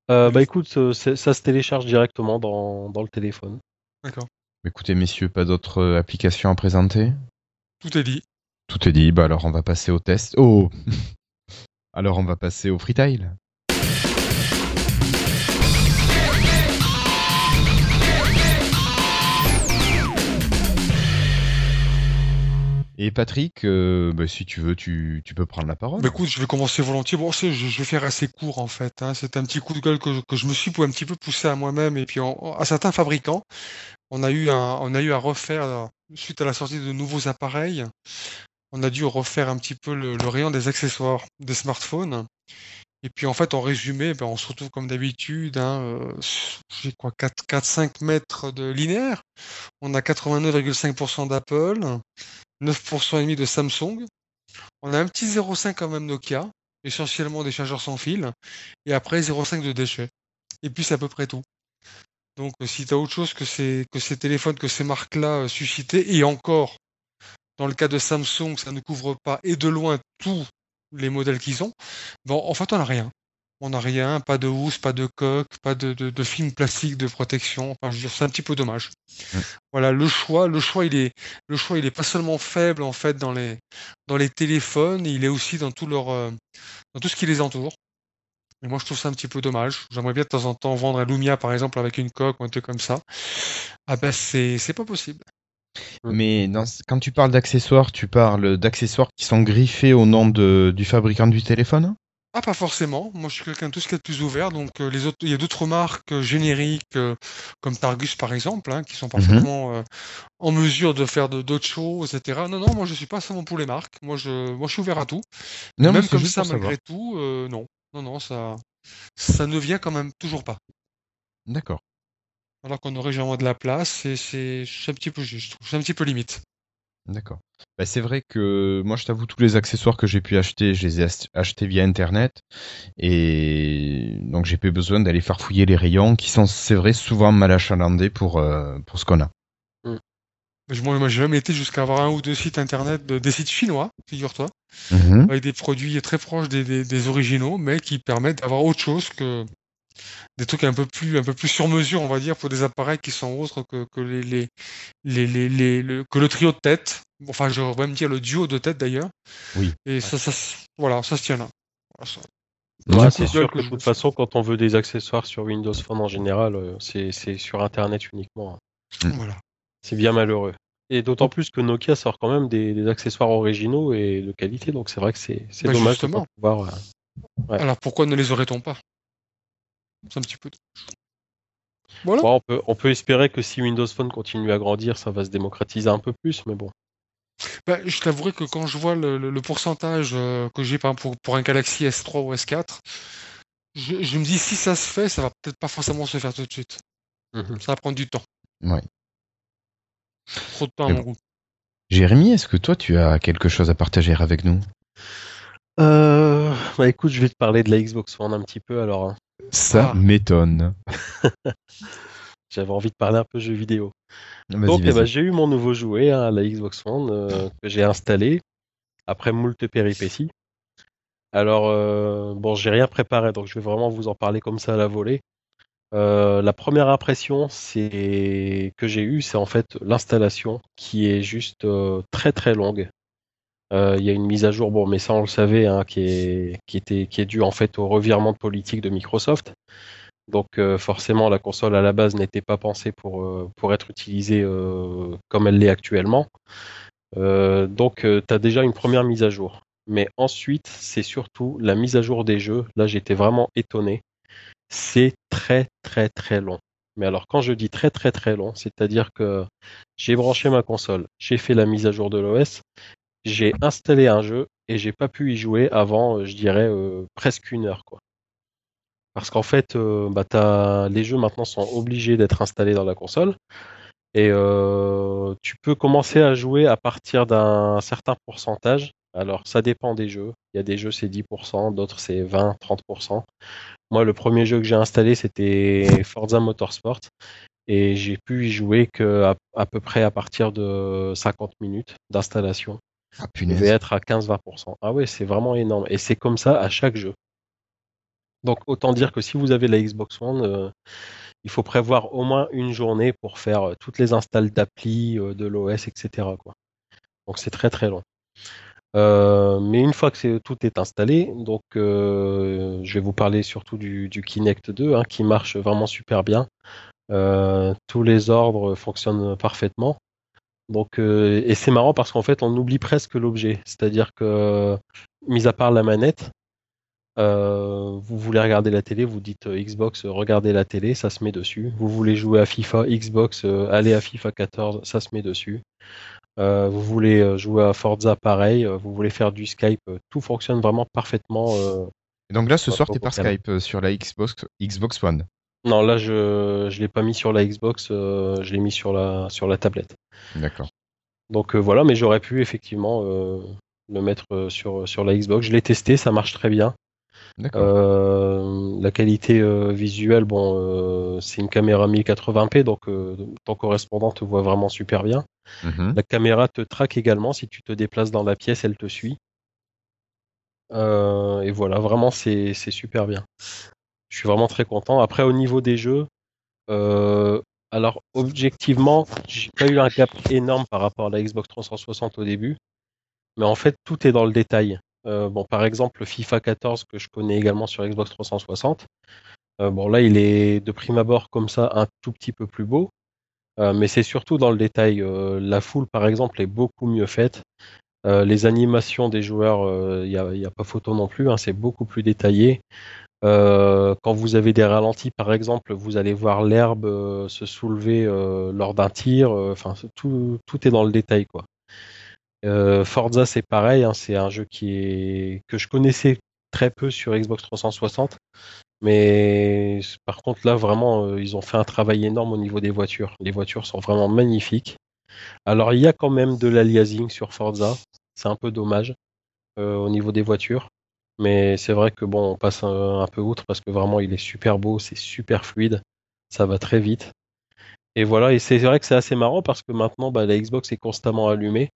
Euh, bah écoute, euh, ça se télécharge directement dans, dans le téléphone. D'accord. Écoutez messieurs, pas d'autres euh, applications à présenter? Tout est dit. Tout est dit, bah alors on va passer au test. Oh Alors on va passer au freetile. Et Patrick, euh, bah, si tu veux, tu, tu peux prendre la parole. Bah, écoute, je vais commencer volontiers. Bon, c'est- je, je vais faire assez court en fait. Hein. C'est un petit coup de gueule que, je- que je me suis un petit peu poussé à moi-même et puis en- à certains fabricants. On a eu à refaire suite à la sortie de nouveaux appareils, on a dû refaire un petit peu le, rayon des accessoires des smartphones. Et puis en fait, en résumé, ben, on se retrouve comme d'habitude, hein, euh, j'ai quoi, 4-5 mètres de linéaire. On a 89,5% d'Apple, 9% et demi de Samsung. On a un petit 0,5 quand même Nokia, essentiellement des chargeurs sans fil, et après 0,5 de déchets. Et puis c'est à peu près tout. Donc euh, si tu as autre chose que ces, que ces téléphones, que ces marques-là euh, suscitaient, et encore, dans le cas de Samsung, ça ne couvre pas et de loin tous les modèles qu'ils ont, bon, en fait on n'a rien. On n'a rien, pas de housse, pas de coque, pas de, de, film plastique de protection. Enfin, je veux dire, c'est un petit peu dommage. Voilà, le choix, le choix, il est, le choix, il est pas seulement faible en fait dans les, dans les téléphones, il est aussi dans tout leur, euh, dans tout ce qui les entoure. Et moi, je trouve ça un petit peu dommage. J'aimerais bien de temps en temps vendre un Lumia, par exemple, avec une coque ou un truc comme ça. Ah ben, c'est, c'est pas possible. Mais quand tu parles d'accessoires, tu parles d'accessoires qui sont griffés au nom de, du fabricant du téléphone? Ah, pas forcément. Moi, je suis quelqu'un de tout ce qui est plus ouvert. Donc, euh, les autres, il y a d'autres marques euh, génériques, euh, comme Targus, par exemple, hein, qui sont mhm. parfaitement en mesure de faire d'autres choses, etc. Non, non, moi, je suis pas seulement pour les marques. Moi, je, moi, je suis ouvert à tout. Même comme ça, malgré tout, non. Non, non, ça, ça ne vient quand même toujours pas. D'accord. Alors qu'on aurait généralement de la place, et c'est un petit peu juste, c'est un petit peu limite. D'accord. Bah, c'est vrai que moi, je t'avoue, tous les accessoires que j'ai pu acheter, je les ai achetés via Internet. Et donc, j'ai pas besoin d'aller farfouiller les rayons qui sont, c'est vrai, souvent mal achalandés pour, euh, pour ce qu'on a. Moi, j'ai jamais été jusqu'à avoir un ou deux sites internet, de, des sites chinois, figure-toi, mhm. avec des produits très proches des, des, originaux, mais qui permettent d'avoir autre chose que des trucs un peu plus un peu plus sur mesure, on va dire, pour des appareils qui sont autres que, que les, les, les, les, le, que le trio de tête. Enfin, je vais me dire le duo de tête d'ailleurs. Oui. Et ça, ça, voilà, ça se tient là. c'est sûr que de toute façon, quand on veut des accessoires sur Windows Phone en général, euh, c'est sur Internet uniquement. Voilà. C'est bien malheureux. Et d'autant plus que Nokia sort quand même des, accessoires originaux et de qualité, donc c'est vrai que c'est bah, dommage de pouvoir. Euh, Alors pourquoi ne les aurait-on pas? C'est un petit peu. Voilà. on, peut, on peut espérer que si Windows Phone continue à grandir, ça va se démocratiser un peu plus, mais bon. Bah, je t'avouerai que quand je vois le, pourcentage euh, que j'ai pour, pour un Galaxy S3 ou S4, je, je, me dis si ça se fait, ça va peut-être pas forcément se faire tout de suite. Mhm. Ça va prendre du temps. Ouais. Trop de temps, mon Jérémy, est-ce que toi, tu as quelque chose à partager avec nous? Euh, Bah écoute, je vais te parler de la Xbox One un petit peu alors. Hein. Ça ah. m'étonne. J'avais envie de parler un peu jeux vidéo. Donc, eh ben, j'ai eu mon nouveau jouet, hein, la Xbox One, euh, que j'ai installé après moult péripéties. Alors, euh, bon, j'ai rien préparé, donc je vais vraiment vous en parler comme ça à la volée. Euh, la première impression que j'ai eue, c'est en fait l'installation qui est juste euh, très très longue. Euh, il y a une mise à jour, bon, mais ça on le savait, hein, qui est due en fait au revirement de politique de Microsoft. Donc forcément la console à la base n'était pas pensée pour pour être utilisée comme elle l'est actuellement. donc tu as déjà une première mise à jour. Mais ensuite, c'est surtout la mise à jour des jeux. Là, j'étais vraiment étonné c'est très très très long. Mais alors quand je dis très très très long, c'est-à-dire que j'ai branché ma console, j'ai fait la mise à jour de l'OS, j'ai installé un jeu et j'ai pas pu y jouer avant, je dirais, euh, presque une heure. Quoi. Parce qu'en fait, euh, bah, les jeux maintenant sont obligés d'être installés dans la console. Et euh, tu peux commencer à jouer à partir d'un certain pourcentage. Alors ça dépend des jeux. Il y a des jeux c'est 10%, d'autres c'est 20, 30%. Moi, le premier jeu que j'ai installé, c'était Forza Motorsport. Et j'ai pu y jouer que à, peu près à partir de 50 minutes d'installation. Ah, Je vais être à 15-20%. Ah ouais, c'est vraiment énorme. Et c'est comme ça à chaque jeu. Donc autant dire que si vous avez la Xbox One, euh, il faut prévoir au moins une journée pour faire euh, toutes les installs d'appli, euh, de l'OS, etc. Quoi. Donc c'est très très long. Euh, mais une fois que tout est installé, donc euh, je vais vous parler surtout du, Kinect 2 hein, qui marche vraiment super bien. Euh, tous les ordres fonctionnent parfaitement. Donc, et c'est marrant parce qu'en fait, on oublie presque l'objet. C'est-à-dire que, mis à part la manette, vous voulez regarder la télé, vous dites Xbox, regardez la télé, ça se met dessus. Vous voulez jouer à FIFA, Xbox, allez à FIFA 14, ça se met dessus. Euh, vous voulez jouer à Forza pareil, vous voulez faire du Skype, tout fonctionne vraiment parfaitement. Et donc là, ce soir, t'es par Skype sur la Xbox, Xbox One. Non, là, je je l'ai pas mis sur la Xbox, je l'ai mis sur la sur la tablette. D'accord. Donc voilà, mais j'aurais pu effectivement le mettre sur sur la Xbox. Je l'ai testé, ça marche très bien. Euh, la qualité euh, visuelle, bon, euh, c'est une caméra 1080p, donc ton correspondant te voit vraiment super bien. Mhm. La caméra te traque également, si tu te déplaces dans la pièce, elle te suit. et voilà, vraiment, c'est super bien. Je suis vraiment très content. Après, au niveau des jeux, alors objectivement, j'ai pas eu un gap énorme par rapport à la Xbox 360 au début, mais en fait, tout est dans le détail. Euh, bon, par exemple, le FIFA 14 que je connais également sur Xbox 360. Euh, bon, là, il est de prime abord comme ça un tout petit peu plus beau, euh, mais c'est surtout dans le détail. la foule, par exemple, est beaucoup mieux faite. les animations des joueurs, il n'y a, pas photo non plus, hein, c'est beaucoup plus détaillé. quand vous avez des ralentis, par exemple, vous allez voir l'herbe se soulever lors d'un tir. Enfin, tout, tout est dans le détail, quoi. Euh, Forza, c'est pareil, hein, c'est un jeu qui est que je connaissais très peu sur Xbox 360, mais par contre là vraiment euh, ils ont fait un travail énorme au niveau des voitures. Les voitures sont vraiment magnifiques. Alors il y a quand même de l'aliasing sur Forza, c'est un peu dommage euh, au niveau des voitures, mais c'est vrai que bon on passe un, peu outre parce que vraiment il est super beau, c'est super fluide, ça va très vite. Et voilà, et c'est vrai que c'est assez marrant parce que maintenant bah, la Xbox est constamment allumée.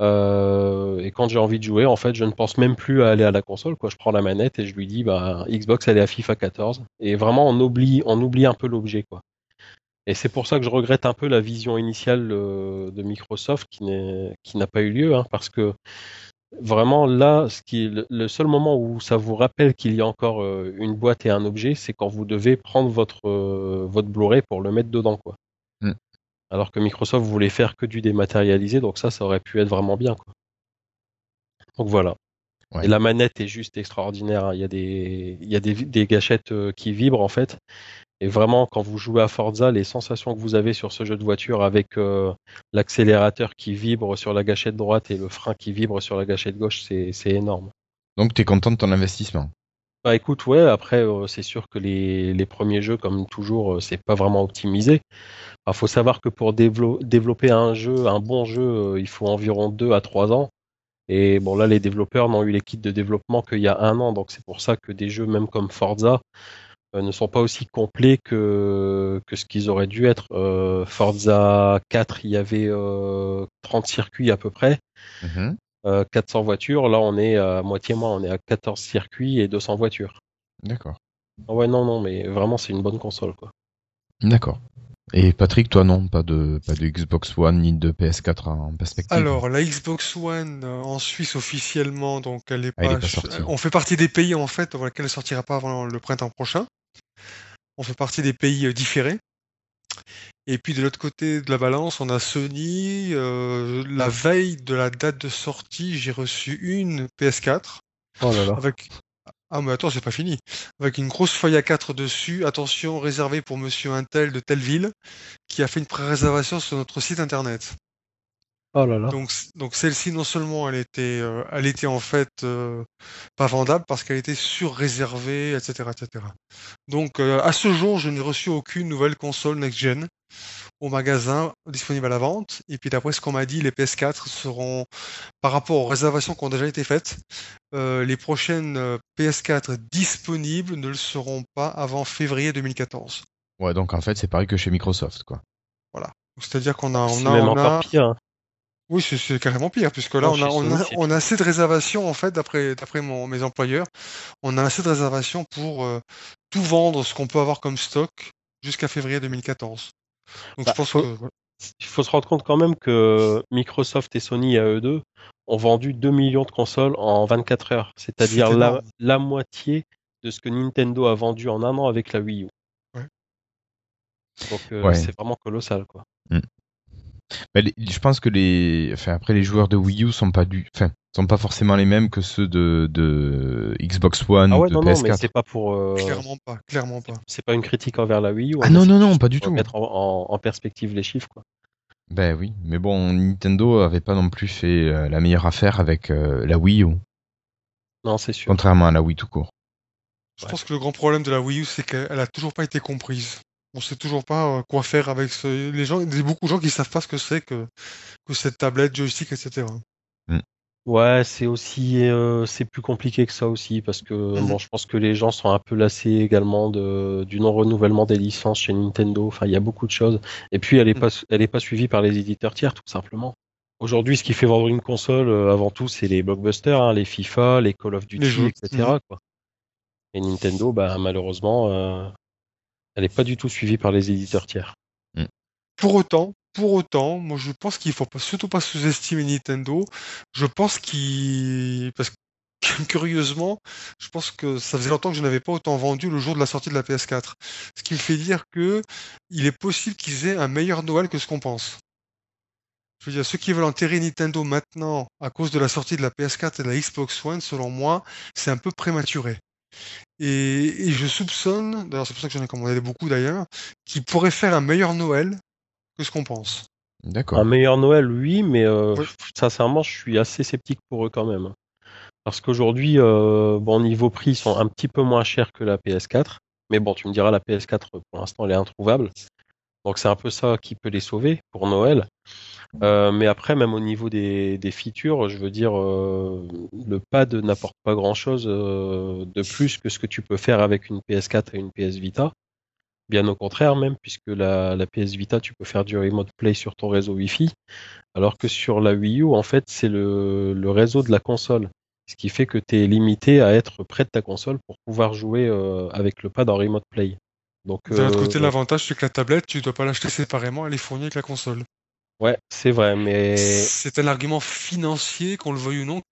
Euh, et quand j'ai envie de jouer, en fait, je ne pense même plus à aller à la console. Quoi. Je prends la manette et je lui dis, bah, Xbox, elle est à FIFA 14. Et vraiment, on oublie, on oublie un peu l'objet. quoi. Et c'est pour ça que je regrette un peu la vision initiale euh, de Microsoft qui, n'a pas eu lieu, hein, parce que vraiment là, ce qui le seul moment où ça vous rappelle qu'il y a encore euh, une boîte et un objet, c'est quand vous devez prendre votre votre Blu-ray pour le mettre dedans, quoi alors que Microsoft voulait faire que du dématérialisé, donc ça, ça aurait pu être vraiment bien. Quoi. Donc voilà. Et la manette est juste extraordinaire. Hein. Il y a des, il y a des, gâchettes euh, qui vibrent en fait. Et vraiment, quand vous jouez à Forza, les sensations que vous avez sur ce jeu de voiture avec euh, l'accélérateur qui vibre sur la gâchette droite et le frein qui vibre sur la gâchette gauche, c'est énorme. Donc tu es content de ton investissement bah écoute, ouais, après, euh, c'est sûr que les, les, premiers jeux, comme toujours, euh, c'est pas vraiment optimisé. Il faut savoir que pour développer un jeu, un bon jeu, euh, il faut environ 2 à 3 ans. Et bon, là, les développeurs n'ont eu les kits de développement qu'il y a un an, donc c'est pour ça que des jeux, même comme Forza, ne sont pas aussi complets que, que ce qu'ils auraient dû être. Forza 4, il y avait 30 circuits à peu près. Mmh 400 euh, voitures. Là, on est à moitié moins, on est à 14 circuits et 200 voitures. D'accord. Ah ouais, non, non, mais vraiment, c'est une bonne console, quoi. D'accord. Et Patrick, toi non, pas de pas de Xbox One ni de PS4 en perspective. Alors la Xbox One euh, en Suisse officiellement, donc elle est ah, pas, on fait partie des pays en fait dans lesquels elle sortira pas avant le printemps prochain. On fait partie des pays euh, différés. Et puis de l'autre côté de la balance, on a Sony. Euh, la veille de la date de sortie, j'ai reçu une PS4. Oh là là. Avec... Ah mais attends, c'est pas fini. Avec une grosse feuille A4 dessus. Attention, réservée pour Monsieur Intel de telle ville, qui a fait une pré-réservation sur notre site internet. Oh là là. Donc, donc celle-ci, non seulement elle était, euh, elle était en fait euh, pas vendable parce qu'elle était sur-réservée, etc., etc. Donc euh, à ce jour, je n'ai reçu aucune nouvelle console next-gen au magasin disponible à la vente. Et puis d'après ce qu'on m'a dit, les PS4 seront, par rapport aux réservations qui ont déjà été faites, les prochaines PS4 disponibles ne le seront pas avant février 2014. Ouais, donc en fait c'est pareil que chez Microsoft, quoi. Voilà. C'est-à-dire qu'on a, on a, même encore pire. Oui, c'est carrément pire, puisque là, on a, on, a, on a, assez de réservations, en fait, d'après mes employeurs, on a assez de réservations pour euh, tout vendre ce qu'on peut avoir comme stock jusqu'à février 2014. Donc bah, je pense que... Il faut se rendre compte quand même que Microsoft et Sony à eux deux ont vendu 2 millions de consoles en 24 heures, c'est-à-dire la, la, moitié de ce que Nintendo a vendu en un an avec la Wii U. Ouais. Donc euh, c'est vraiment colossal, quoi. Mm je pense que les, enfin après les joueurs de Wii U sont pas du, enfin sont pas forcément les mêmes que ceux de, de Xbox One ah ouais, ou de non, PS4. Non, mais c'est pas pour. Euh, clairement pas, clairement pas. C'est pas une critique envers la Wii U. Ah non non non, pas du tout. Mettre en, en, perspective les chiffres quoi. Ben oui, mais bon, Nintendo avait pas non plus fait euh, la meilleure affaire avec euh, la Wii U, Non, c'est sûr. contrairement à la Wii tout court. Je Ouais. pense que le grand problème de la Wii U, c'est qu'elle a toujours pas été comprise. On sait toujours pas euh, quoi faire avec ce... les gens. Il y a beaucoup de gens qui savent pas ce que c'est que, que cette tablette, joystick, etc. Ouais, c'est aussi, euh, c'est plus compliqué que ça aussi parce que bon, je pense que les gens sont un peu lassés également de du non renouvellement des licences chez Nintendo. Enfin, il y a beaucoup de choses. Et puis, elle est Mhm. pas, elle est pas suivie par les éditeurs tiers, tout simplement. Aujourd'hui, ce qui fait vendre une console, euh, avant tout, c'est les blockbusters, hein, les FIFA, les Call of Duty, Les etc. Quoi. Et Nintendo, bah, malheureusement, euh, elle est pas du tout suivie par les éditeurs tiers. Pour autant, pour autant, moi je pense qu'il faut pas, surtout pas sous-estimer Nintendo. Je pense qu'il, parce que curieusement, je pense que ça faisait longtemps que je n'avais pas autant vendu le jour de la sortie de la PS4. Ce qui me fait dire que il est possible qu'ils aient un meilleur Noël que ce qu'on pense. Je veux dire, ceux qui veulent enterrer Nintendo maintenant à cause de la sortie de la PS4 et de la Xbox One, selon moi, c'est un peu prématuré. Et, et je soupçonne, d'ailleurs c'est pour ça que j'en ai commandé beaucoup d'ailleurs, qu'ils pourraient faire un meilleur Noël que ce qu'on pense. D'accord. Un meilleur Noël, oui, mais euh, Oui. sincèrement, je suis assez sceptique pour eux quand même. Parce qu'aujourd'hui, euh, bon, niveau prix, ils sont un petit peu moins chers que la PS4. Mais bon, tu me diras, la PS4, pour l'instant, elle est introuvable. Donc c'est un peu ça qui peut les sauver pour Noël. Euh, mais après, même au niveau des, features, je veux dire, euh, le pad n'apporte pas grand-chose euh, de plus que ce que tu peux faire avec une PS4 et une PS Vita. Bien au contraire même, puisque la, PS Vita, tu peux faire du remote play sur ton réseau Wi-Fi, alors que sur la Wii U, en fait, c'est le, le réseau de la console. Ce qui fait que tu es limité à être près de ta console pour pouvoir jouer avec le pad en remote play. Donc, D'un autre euh, côté, l'avantage, c'est que la tablette, tu dois pas l'acheter séparément, elle est fournie avec la console. ouais, c'est vrai, mais C'est un argument financier, qu'on le veuille ou non,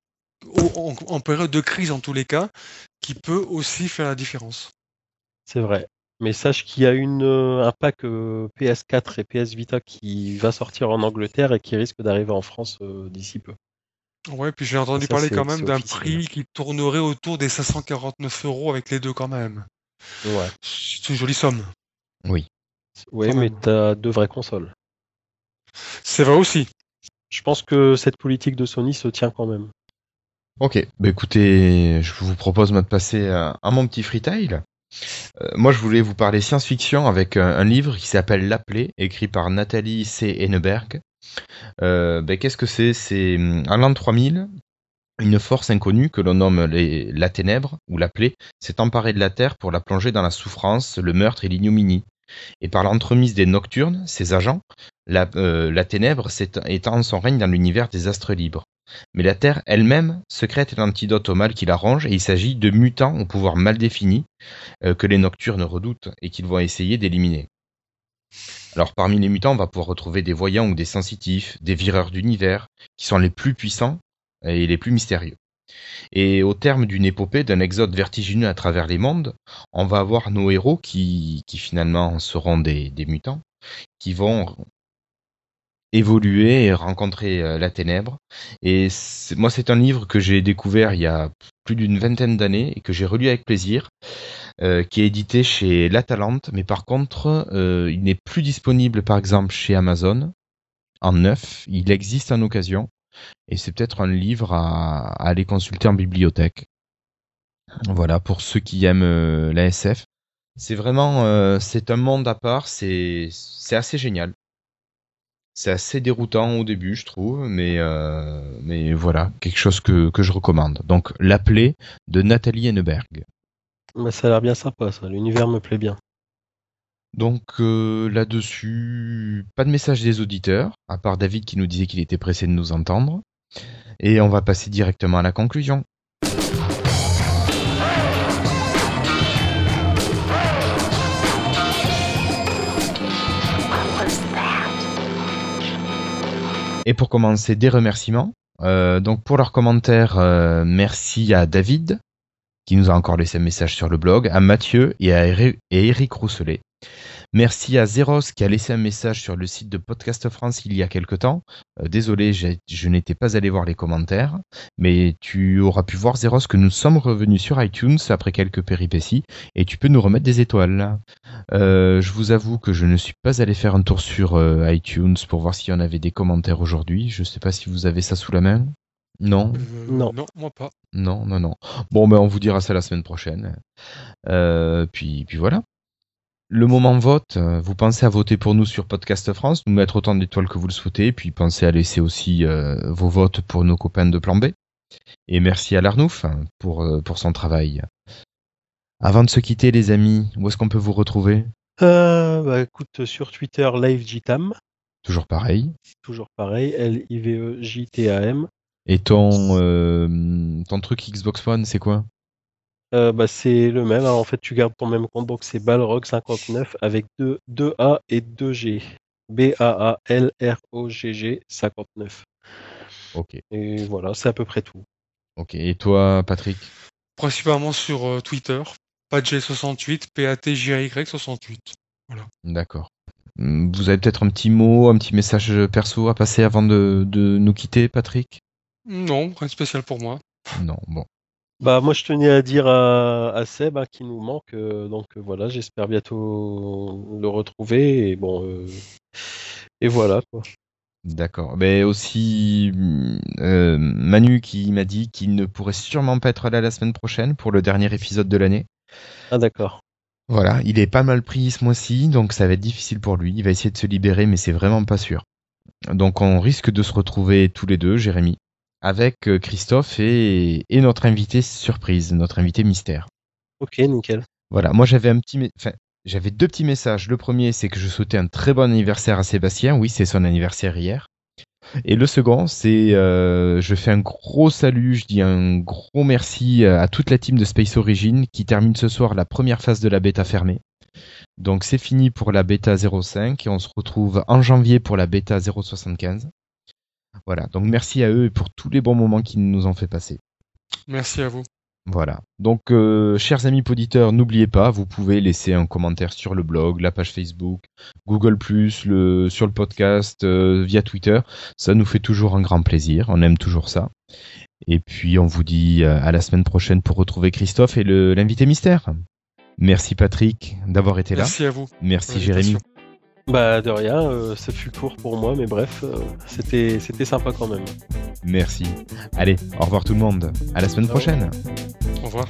en, en période de crise en tous les cas, qui peut aussi faire la différence. C'est vrai. Mais sache qu'il y a une, euh, un pack euh, PS4 et PS Vita qui va sortir en Angleterre et qui risque d'arriver en France euh, d'ici peu. Ouais, puis j'ai entendu Ça, parler quand même d'un prix qui tournerait autour des 549 euros avec les deux quand même. Ouais. C'est une jolie somme. Oui. Ouais, Quand mais même. t'as deux vraies consoles. C'est vrai aussi. Je pense que cette politique de Sony se tient quand même. Ok. Bah écoutez, je vous propose moi de passer à, à mon petit freetail. Euh, moi, je voulais vous parler science-fiction avec un, un livre qui s'appelle L'Appelé, écrit par Nathalie C. Henneberg. Euh, ben, Qu'est-ce que c'est? C'est hum, en l'an 3000, une force inconnue que l'on nomme la ténèbre ou l'appelée s'est emparée de la Terre pour la plonger dans la souffrance, le meurtre et l'ignominie. Et par l'entremise des nocturnes, ses agents, la, euh, la ténèbre étend son règne dans l'univers des astres libres. Mais la Terre elle-même secrète l'antidote au mal qui la ronge et il s'agit de mutants au pouvoir mal défini euh, que les nocturnes redoutent et qu'ils vont essayer d'éliminer. Alors parmi les mutants, on va pouvoir retrouver des voyants ou des sensitifs, des vireurs d'univers, qui sont les plus puissants et les plus mystérieux. Et au terme d'une épopée, d'un exode vertigineux à travers les mondes, on va avoir nos héros qui, qui finalement seront des, des mutants, qui vont évoluer et rencontrer euh, la ténèbre. Et moi, c'est un livre que j'ai découvert il y a plus d'une vingtaine d'années et que j'ai relu avec plaisir, euh, qui est édité chez La Talente, mais par contre, euh, il n'est plus disponible, par exemple, chez Amazon en neuf. Il existe en occasion et c'est peut-être un livre à, aller consulter en bibliothèque. Voilà pour ceux qui aiment euh, la SF. C'est vraiment, euh, c'est un monde à part. C'est, assez génial. C'est assez déroutant au début, je trouve, mais euh, voilà, quelque chose que, que je recommande. Donc, l'appelé de Nathalie Henneberg. Mais ça a l'air bien sympa, ça. L'univers me plaît bien. Donc euh, là-dessus, pas de message des auditeurs, à part David qui nous disait qu'il était pressé de nous entendre. Et on va passer directement à la conclusion. Et pour commencer, des remerciements. Euh, donc pour leurs commentaires, euh, merci à David qui nous a encore laissé un message sur le blog, à Mathieu et à Eric Rousselet. Merci à Zeros qui a laissé un message sur le site de Podcast France il y a quelque temps. Euh, désolé, je n'étais pas allé voir les commentaires, mais tu auras pu voir Zeros que nous sommes revenus sur iTunes après quelques péripéties et tu peux nous remettre des étoiles. Euh, je vous avoue que je ne suis pas allé faire un tour sur euh, iTunes pour voir s'il y en avait des commentaires aujourd'hui. Je ne sais pas si vous avez ça sous la main. Non? non. Non, moi pas. Non, non, non. Bon, ben on vous dira ça la semaine prochaine. puis, puis voilà le moment vote, euh, vous pensez à voter pour nous sur Podcast France, nous mettre autant d'étoiles que vous le souhaitez, puis pensez à laisser aussi euh, vos votes pour nos copains de Plan B. Et merci à l'Arnouf hein, pour, euh, pour son travail. Avant de se quitter, les amis, où est-ce qu'on peut vous retrouver? Bah, Écoute, sur Twitter, LiveJTam. Toujours pareil. Toujours pareil, L-I-V-E-J-T-A-M. Et ton, ton truc Xbox One, c'est quoi? Euh, bah, c'est le même. en fait, tu gardes ton même compte. Donc, c'est Balrog59 avec 2, 2A et 2G. B-A-A-L-R-O-G-G 59. Ok. Et voilà, c'est à peu près tout. Ok. Et toi, Patrick? Principalement sur euh, Twitter. PatG68, P-A-T-J-A-Y68. Voilà. D'accord. Hmm, vous avez peut-être un petit mot, un petit message perso à passer avant de, de nous quitter, Patrick? Non, rien de spécial pour moi. Non, bon. Bah moi je tenais à dire à, Seb hein, qui nous manque, euh, donc euh, voilà, j'espère bientôt le retrouver et bon euh, et voilà quoi. D'accord. Mais aussi Manu qui m'a dit qu'il ne pourrait sûrement pas être là la semaine prochaine pour le dernier épisode de l'année. Ah d'accord. Voilà, il est pas mal pris ce mois-ci, donc ça va être difficile pour lui. Il va essayer de se libérer, mais c'est vraiment pas sûr. Donc on risque de se retrouver tous les deux, Jérémy avec euh, Christophe et, notre invité surprise, notre invité mystère. Ok, nickel. Voilà, moi j'avais un petit, enfin, j'avais deux petits messages. Le premier, c'est que je souhaitais un très bon anniversaire à Sébastien. Oui, c'est son anniversaire hier. Et le second, c'est euh, je fais un gros salut, je dis un gros merci euh, à toute la team de Space Origin qui termine ce soir la première phase de la bêta fermée. Donc c'est fini pour la bêta 05 et on se retrouve en janvier pour la bêta 075. Voilà, donc merci à eux pour tous les bons moments qu'ils nous ont fait passer. Merci à vous. Voilà. Donc, euh, chers amis auditeurs, n'oubliez pas, vous pouvez laisser un commentaire sur le blog, la page Facebook, Google+, le, sur le podcast, euh, via Twitter. Ça nous fait toujours un grand plaisir. On aime toujours ça. Et puis, on vous dit euh, à la semaine prochaine pour retrouver Christophe et l'invité mystère. Merci Patrick d'avoir été là. Merci à vous. Merci Jérémy. Bah de rien, euh, ça fut court pour moi, mais bref, euh, c'était, c'était sympa quand même. Merci. Allez, au revoir tout le monde. À la semaine prochaine. Au revoir.